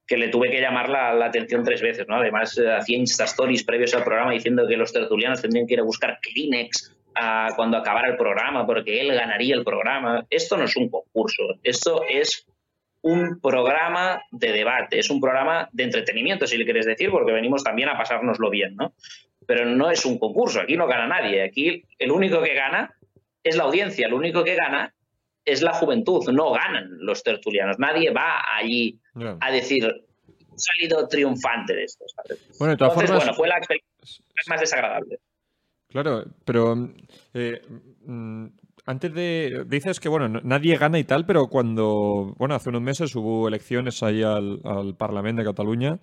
que le tuve que llamar la, la atención tres veces. ¿no? Además, eh, hacía Insta Stories previos al programa diciendo que los tertulianos tendrían que ir a buscar Kleenex cuando acabara el programa, porque él ganaría el programa. Esto no es un concurso, esto es un programa de debate, es un programa de entretenimiento, si le quieres decir, porque venimos también a pasárnoslo bien, ¿no? Pero no es un concurso, aquí no gana nadie, aquí el único que gana es la audiencia, el único que gana es la juventud, no ganan los tertulianos, nadie va allí a decir, he salido triunfante de esto, Bueno, de todas formas... bueno, fue la experiencia más desagradable. Claro, pero eh, mm, antes de. Dices que, bueno, nadie gana y tal, pero cuando. Bueno, hace unos meses hubo elecciones ahí al, Parlamento de Cataluña.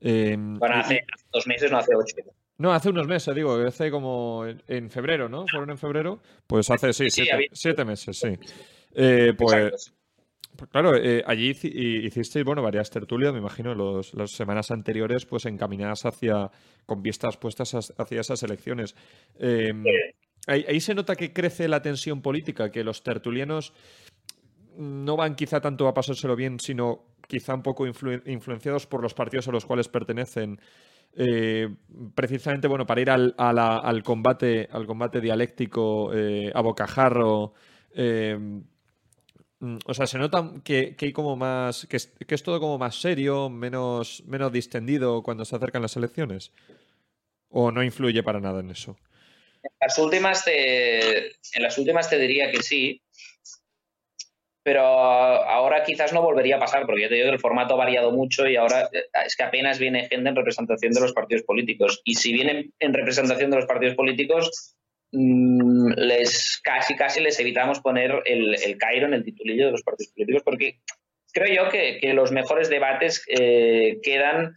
Em, bueno, hace, dos meses, no hace ocho. No, hace unos meses, digo, hace como en febrero, ¿no? ¿Fueron en febrero? Pues hace, sí, siete, meses, sí. Eh, pues, pues, claro, eh, allí hicisteis, bueno, varias tertulias, me imagino, los, las semanas anteriores, pues encaminadas hacia, con vistas puestas hacia esas elecciones. Eh, Ahí, se nota que crece la tensión política, que los tertulianos no van quizá tanto a pasárselo bien, sino quizá un poco influenciados por los partidos a los cuales pertenecen. Eh, precisamente bueno para ir al, combate al combate dialéctico eh, a bocajarro eh, o sea se nota que, hay como más que es, que es, todo como más serio menos menos distendido cuando se acercan las elecciones o no influye para nada en eso en las últimas te, en las últimas te diría que sí, pero ahora quizás no volvería a pasar, porque ya te digo que el formato ha variado mucho y ahora eh, es que apenas viene gente en representación de los partidos políticos. Y si vienen en representación de los partidos políticos, mm, les casi casi les evitamos poner el, el Cairo en el titulillo de los partidos políticos, porque creo yo que, los mejores debates eh, quedan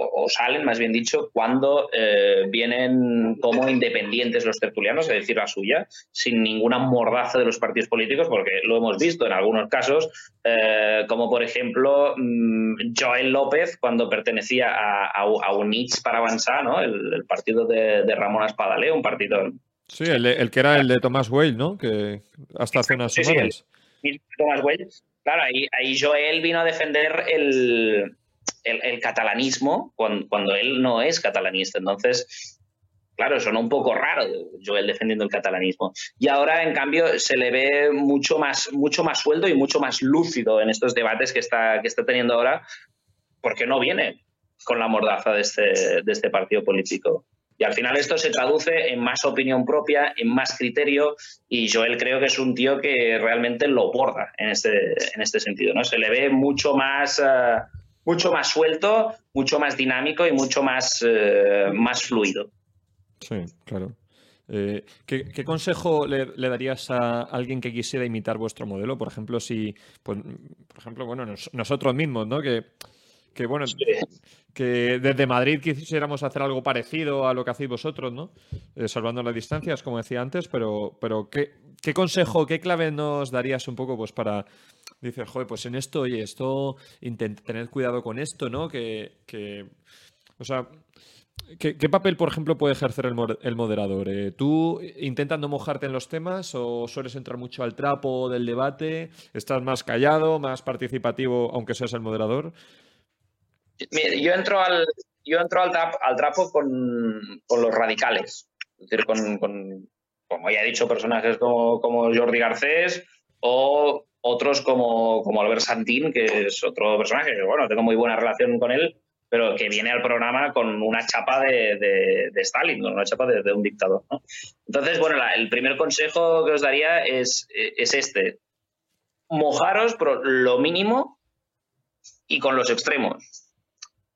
o, salen, más bien dicho, cuando eh, vienen como independientes los tertulianos, es decir, la suya, sin ninguna mordaza de los partidos políticos, porque lo hemos visto en algunos casos, eh, como por ejemplo mm, Joel López, cuando pertenecía a, a, Units para avanzar, ¿no? el, partido de, Ramón Espadale, un partido... Sí, el, que era el de Tomás Weil, ¿no? Que hasta hace unas semanas. Tomás Claro, ahí Joel vino a defender el, el, catalanismo cuando, él no es catalanista. Entonces, claro, suena un poco raro Joel defendiendo el catalanismo. Y ahora, en cambio, se le ve mucho más, mucho más sueldo y mucho más lúcido en estos debates que está, que está teniendo ahora, porque no viene con la mordaza de este, de este partido político. Y al final esto se traduce en más opinión propia, en más criterio, y Joel creo que es un tío que realmente lo borda en este, en este sentido, ¿no? Se le ve mucho más, eh, mucho más suelto, mucho más dinámico y mucho más, eh, más fluido. Sí, claro. Eh, ¿qué, consejo le, darías a alguien que quisiera imitar vuestro modelo? Por ejemplo, si, pues, por ejemplo, bueno, nosotros mismos, ¿no? Que, que bueno, que desde Madrid quisiéramos hacer algo parecido a lo que hacéis vosotros, ¿no? Eh, salvando las distancias, como decía antes, pero, pero ¿qué, ¿qué, consejo, qué clave nos darías un poco pues para, dices, joder, pues en esto, oye, esto, tener cuidado con esto, ¿no? Que, o sea, ¿Qué, papel, por ejemplo, puede ejercer el, moderador? Eh, ¿Tú intentas no mojarte en los temas o sueles entrar mucho al trapo del debate? ¿Estás más callado, más participativo, aunque seas el moderador? yo entro al, yo entro al trapo con, los radicales. Es decir, con, como ya he dicho, personajes como, Jordi Garcés o otros como, como Albert Santín, que es otro personaje que, bueno, tengo muy buena relación con él pero que viene al programa con una chapa de, Stalin, con una chapa de, un dictador. Entonces, bueno, el primer consejo que os daría es, es este. Mojaros por lo mínimo y con los extremos.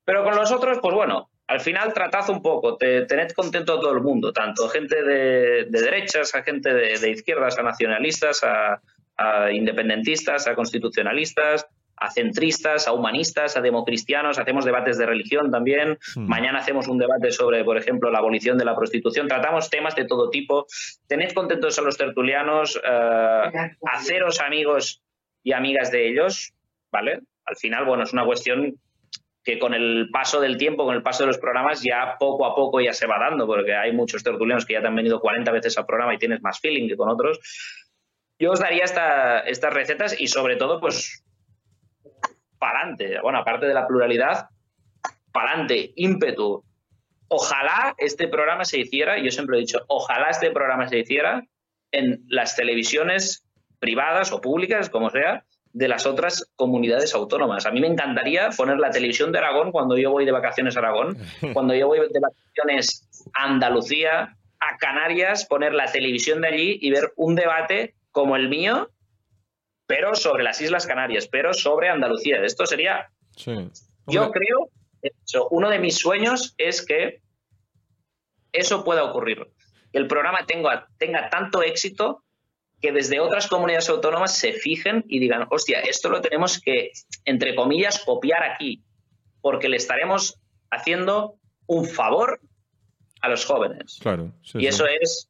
Pero con los otros, pues bueno, al final tratad un poco, tened contento a todo el mundo, tanto gente de, derechas, a gente de, izquierdas, a nacionalistas, a independentistas, a constitucionalistas, a centristas, a humanistas, a democristianos, hacemos debates de religión también. Hmm. Mañana hacemos un debate sobre, por ejemplo, la abolición de la prostitución. Tratamos temas de todo tipo. Tened contentos a los tertulianos, eh, haceros amigos y amigas de ellos, ¿vale? Al final, bueno, es una cuestión que con el paso del tiempo, con el paso de los programas, ya poco a poco ya se va dando, porque hay muchos tertulianos que ya te han venido 40 veces al programa y tienes más feeling que con otros. Yo os daría estas recetas y sobre todo, pues para adelante. Bueno, aparte de la pluralidad, para adelante, ímpetu. Ojalá este programa se hiciera, yo siempre he dicho, ojalá este programa se hiciera en las televisiones privadas o públicas, como sea, de las otras comunidades autónomas. A mí me encantaría poner la televisión de Aragón cuando yo voy de vacaciones a Aragón, cuando yo voy de vacaciones a Andalucía, a Canarias, poner la televisión de allí y ver un debate como el mío, pero sobre las Islas Canarias, pero sobre Andalucía. Esto sería, yo creo, uno de mis sueños es que eso pueda ocurrir. Que el programa tenga, tenga tanto éxito que desde otras comunidades autónomas se fijen y digan, hostia, esto lo tenemos que, entre comillas, copiar aquí, porque le estaremos haciendo un favor a los jóvenes. Claro. y eso es,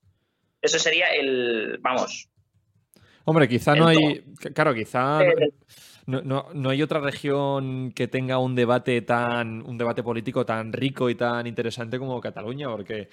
eso sería el, vamos, Hombre, quizá no hay. Claro, quizá. No, hay otra región que tenga un debate tan. un debate político tan rico y tan interesante como Cataluña, porque.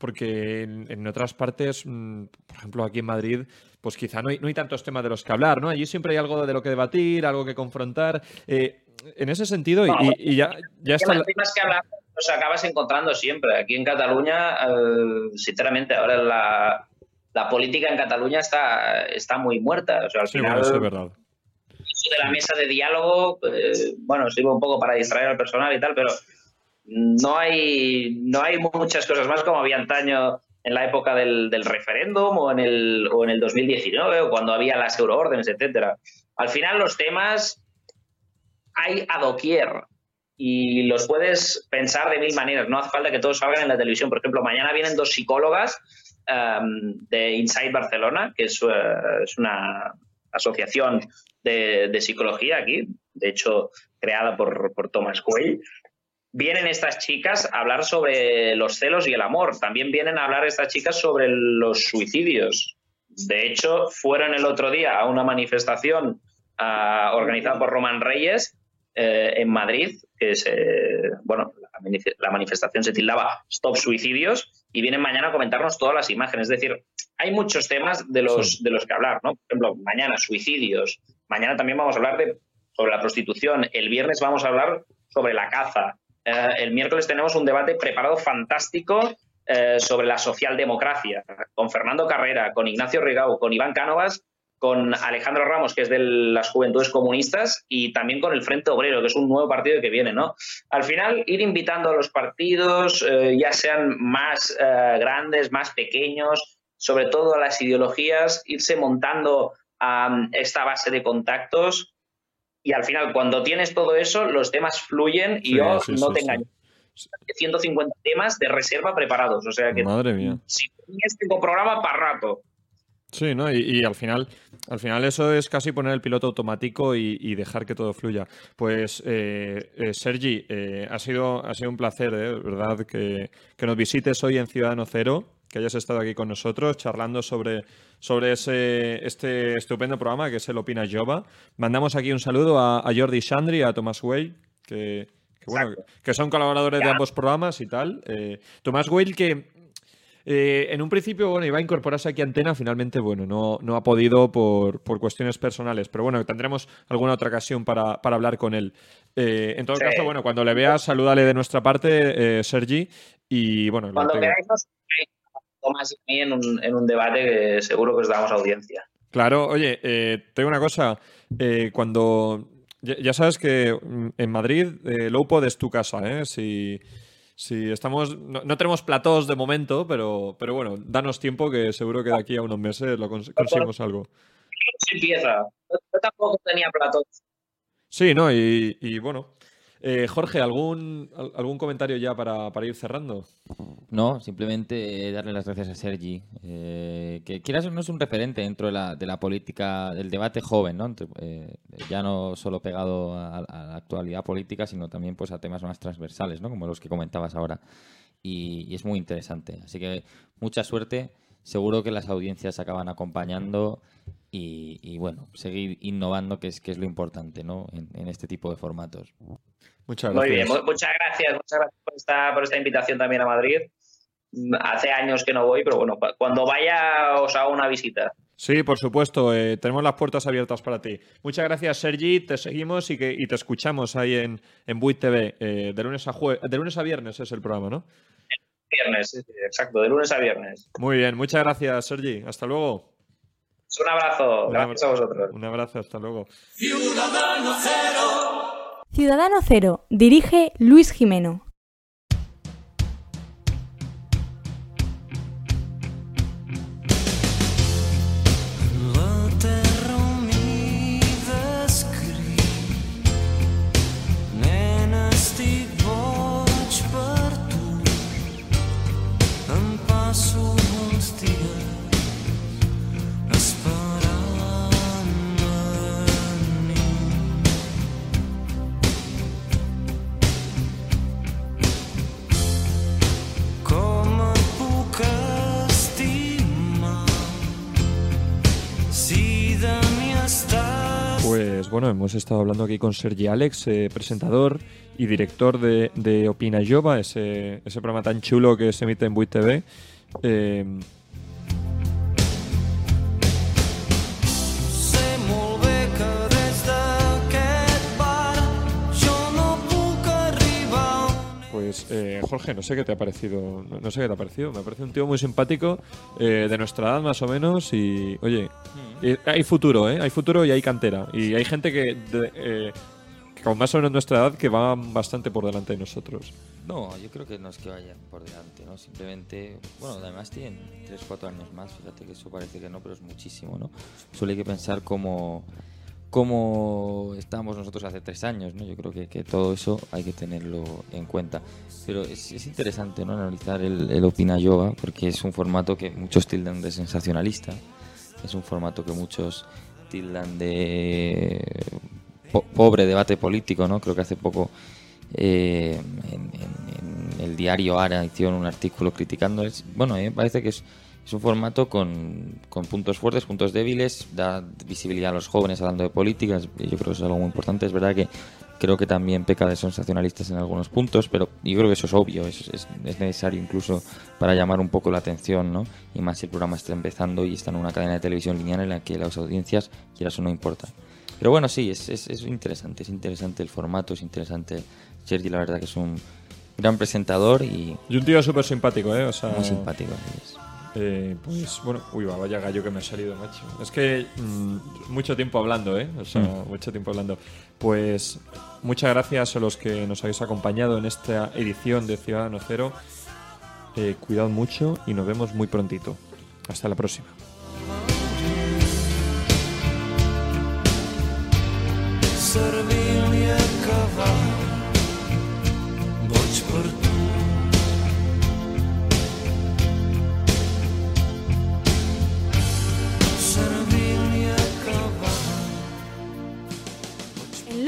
Porque en, otras partes, mm, por ejemplo aquí en Madrid, pues quizá no hay, no hay, tantos temas de los que hablar, ¿no? Allí siempre hay algo de lo que debatir, algo que confrontar. Eh, en ese sentido, y, ya, ya está. Los temas que hablamos los acabas encontrando siempre. Aquí en Cataluña, eh, sinceramente, ahora la, la política en Cataluña está, está muy muerta. O sea, al final, es verdad. de la mesa de diálogo, eh, bueno, sirve un poco para distraer al personal y tal, pero no hay, no hay muchas cosas más como había antaño en la época del, referéndum o en, el, o en el 2019 o cuando había las euroórdenes, etcétera. Al final los temas hay a doquier y los puedes pensar de mil maneras. No hace falta que todos salgan en la televisión. Por ejemplo, mañana vienen dos psicólogas Em, de Inside Barcelona, que es, eh, una asociación de, psicología aquí, de hecho creada por, por Thomas Quay. Vienen estas chicas a hablar sobre los celos y el amor. También vienen a hablar estas chicas sobre los suicidios. De hecho, fueron el otro día a una manifestación ah, organizada por Roman Reyes eh, en Madrid, que es, bueno, la, manifestación se tildaba Stop Suicidios, y vienen mañana a comentarnos todas las imágenes. Es decir, hay muchos temas de los, de los que hablar, ¿no? Por ejemplo, mañana suicidios, mañana también vamos a hablar de, sobre la prostitución, el viernes vamos a hablar sobre la caza, eh, el miércoles tenemos un debate preparado fantástico eh, sobre la socialdemocracia, con Fernando Carrera, con Ignacio Rigau, con Iván Cánovas, con Alejandro Ramos, que es de las Juventudes Comunistas, y también con el Frente Obrero, que es un nuevo partido que viene, ¿no? Al final, ir invitando a los partidos, eh, ya sean más grandes, más pequeños, sobre todo a las ideologías, irse montando a esta base de contactos, y al final, cuando tienes todo eso, los temas fluyen y yo no te engaño. 150 temas de reserva preparados. O sea que Madre mía. si tienes tengo programa para rato. Sí, ¿no? Y, al final, al final eso es casi poner el piloto automático y, dejar que todo fluya. Pues, eh, eh Sergi, eh, ha, sido, ha sido un placer, ¿eh? ¿verdad? Que, nos visites hoy en Ciudadano Cero, que hayas estado aquí con nosotros charlando sobre, sobre ese, este estupendo programa que es el Opina Jova. Mandamos aquí un saludo a, Jordi Shandri, a Tomás Way, que, que, son colaboradores de ambos programas y tal. Tomás Weil, que eh, en un principio, bueno, iba a incorporarse aquí a Antena, finalmente, bueno, no, no ha podido por, cuestiones personales, pero bueno, tendremos alguna otra ocasión para, hablar con él. Eh, en todo caso, bueno, cuando le veas, salúdale de nuestra parte, eh, Sergi, y bueno... Cuando queráis, nos Tomás y en un, en un debate que seguro que os damos audiencia. Claro, oye, tengo una cosa, cuando... Ya, sabes que mm, en Madrid, Lowpod es tu casa, ¿eh? Si... Sí, estamos. No, tenemos platós de momento, pero, pero bueno, danos tiempo que seguro que de aquí a unos meses lo conseguimos algo. Empieza. Yo tampoco tenía platós. Sí, ¿no? y bueno, eh, Jorge, ¿algún, ¿algún comentario ya para, ir cerrando? No, simplemente darle las gracias a Sergi, eh, que quieras o no es un referente dentro de la, de la política, del debate joven, ¿no? Eh, ya no solo pegado a, la actualidad política, sino también pues, a temas más transversales, ¿no? como los que comentabas ahora. Y, es muy interesante. Así que mucha suerte. Seguro que las audiencias acaban acompañando y, bueno, seguir innovando, que es, que es lo importante ¿no? en este tipo de formatos. Muchas gracias. Muy bien, muchas gracias, muchas gracias por esta, por esta invitación también a Madrid. Hace años que no voy, pero bueno, cuando vaya os hago una visita. Sí, por supuesto, eh, tenemos las puertas abiertas para ti. Muchas gracias, Sergi, te seguimos y, que, y te escuchamos ahí en, en Buit TV. Eh, de, lunes a de lunes a viernes es el programa, ¿no? Viernes, sí, exacto, de lunes a viernes. Muy bien, muchas gracias, Sergi. Hasta luego. Un abrazo, gracias a vosotros. Un abrazo, hasta luego. Ciudadano Cero. Ciudadano Cero, dirige Luis Jimeno. Aquí con Sergi Alex, eh, presentador y director de, Opina Jova, ese, ese, programa tan chulo que se emite en Buit TV. Eh, pues eh, Jorge, no sé qué te ha parecido, no, sé qué te ha parecido, me parece un tío muy simpático, de nuestra edad más o menos, y oye, mm hay futuro, ¿eh? Hay futuro y hay cantera. Y hay gente que, eh, con más o menos nuestra edad, que va bastante por delante de nosotros. No, yo creo que no es que vayan por delante, ¿no? Simplemente, bueno, además tienen 3, 4 años más, fíjate que eso parece que no, pero es muchísimo, ¿no? Solo hay que pensar cómo, cómo estábamos nosotros hace 3 años, ¿no? Yo creo que, todo eso hay que tenerlo en cuenta. Pero es, es interesante, ¿no? Analizar el, el Opina Yoga, porque es un formato que muchos tildan de sensacionalista es un formato que muchos tildan de pobre debate político, ¿no? Creo que hace poco eh, en, el diario Ara hicieron un artículo criticando. Bueno, eh, parece que es, es un formato con, con, puntos fuertes, puntos débiles, da visibilidad a los jóvenes hablando de políticas. Yo creo que eso es algo muy importante. Es verdad que creo que también peca de sensacionalistas en algunos puntos, pero yo creo que eso es obvio, es, es, necesario incluso para llamar un poco la atención, ¿no? Y más si el programa está empezando y está en una cadena de televisión lineal en la que las audiencias, quieras o no, importa. Pero bueno, sí, es, es, interesante, es interesante el formato, es interesante. Sergi, la verdad que es un gran presentador y... Y un tío súper simpático, ¿eh? O sea... Muy simpático, Eh, pues bueno, uy, va, vaya gallo que me ha salido, macho. Es que mm, mucho tiempo hablando, ¿eh? O sea, Mm. mucho tiempo hablando. Pues muchas gracias a los que nos habéis acompañado en esta edición de Ciudadano Cero. Eh, cuidad mucho y nos vemos muy prontito. Hasta la próxima. Boig per tu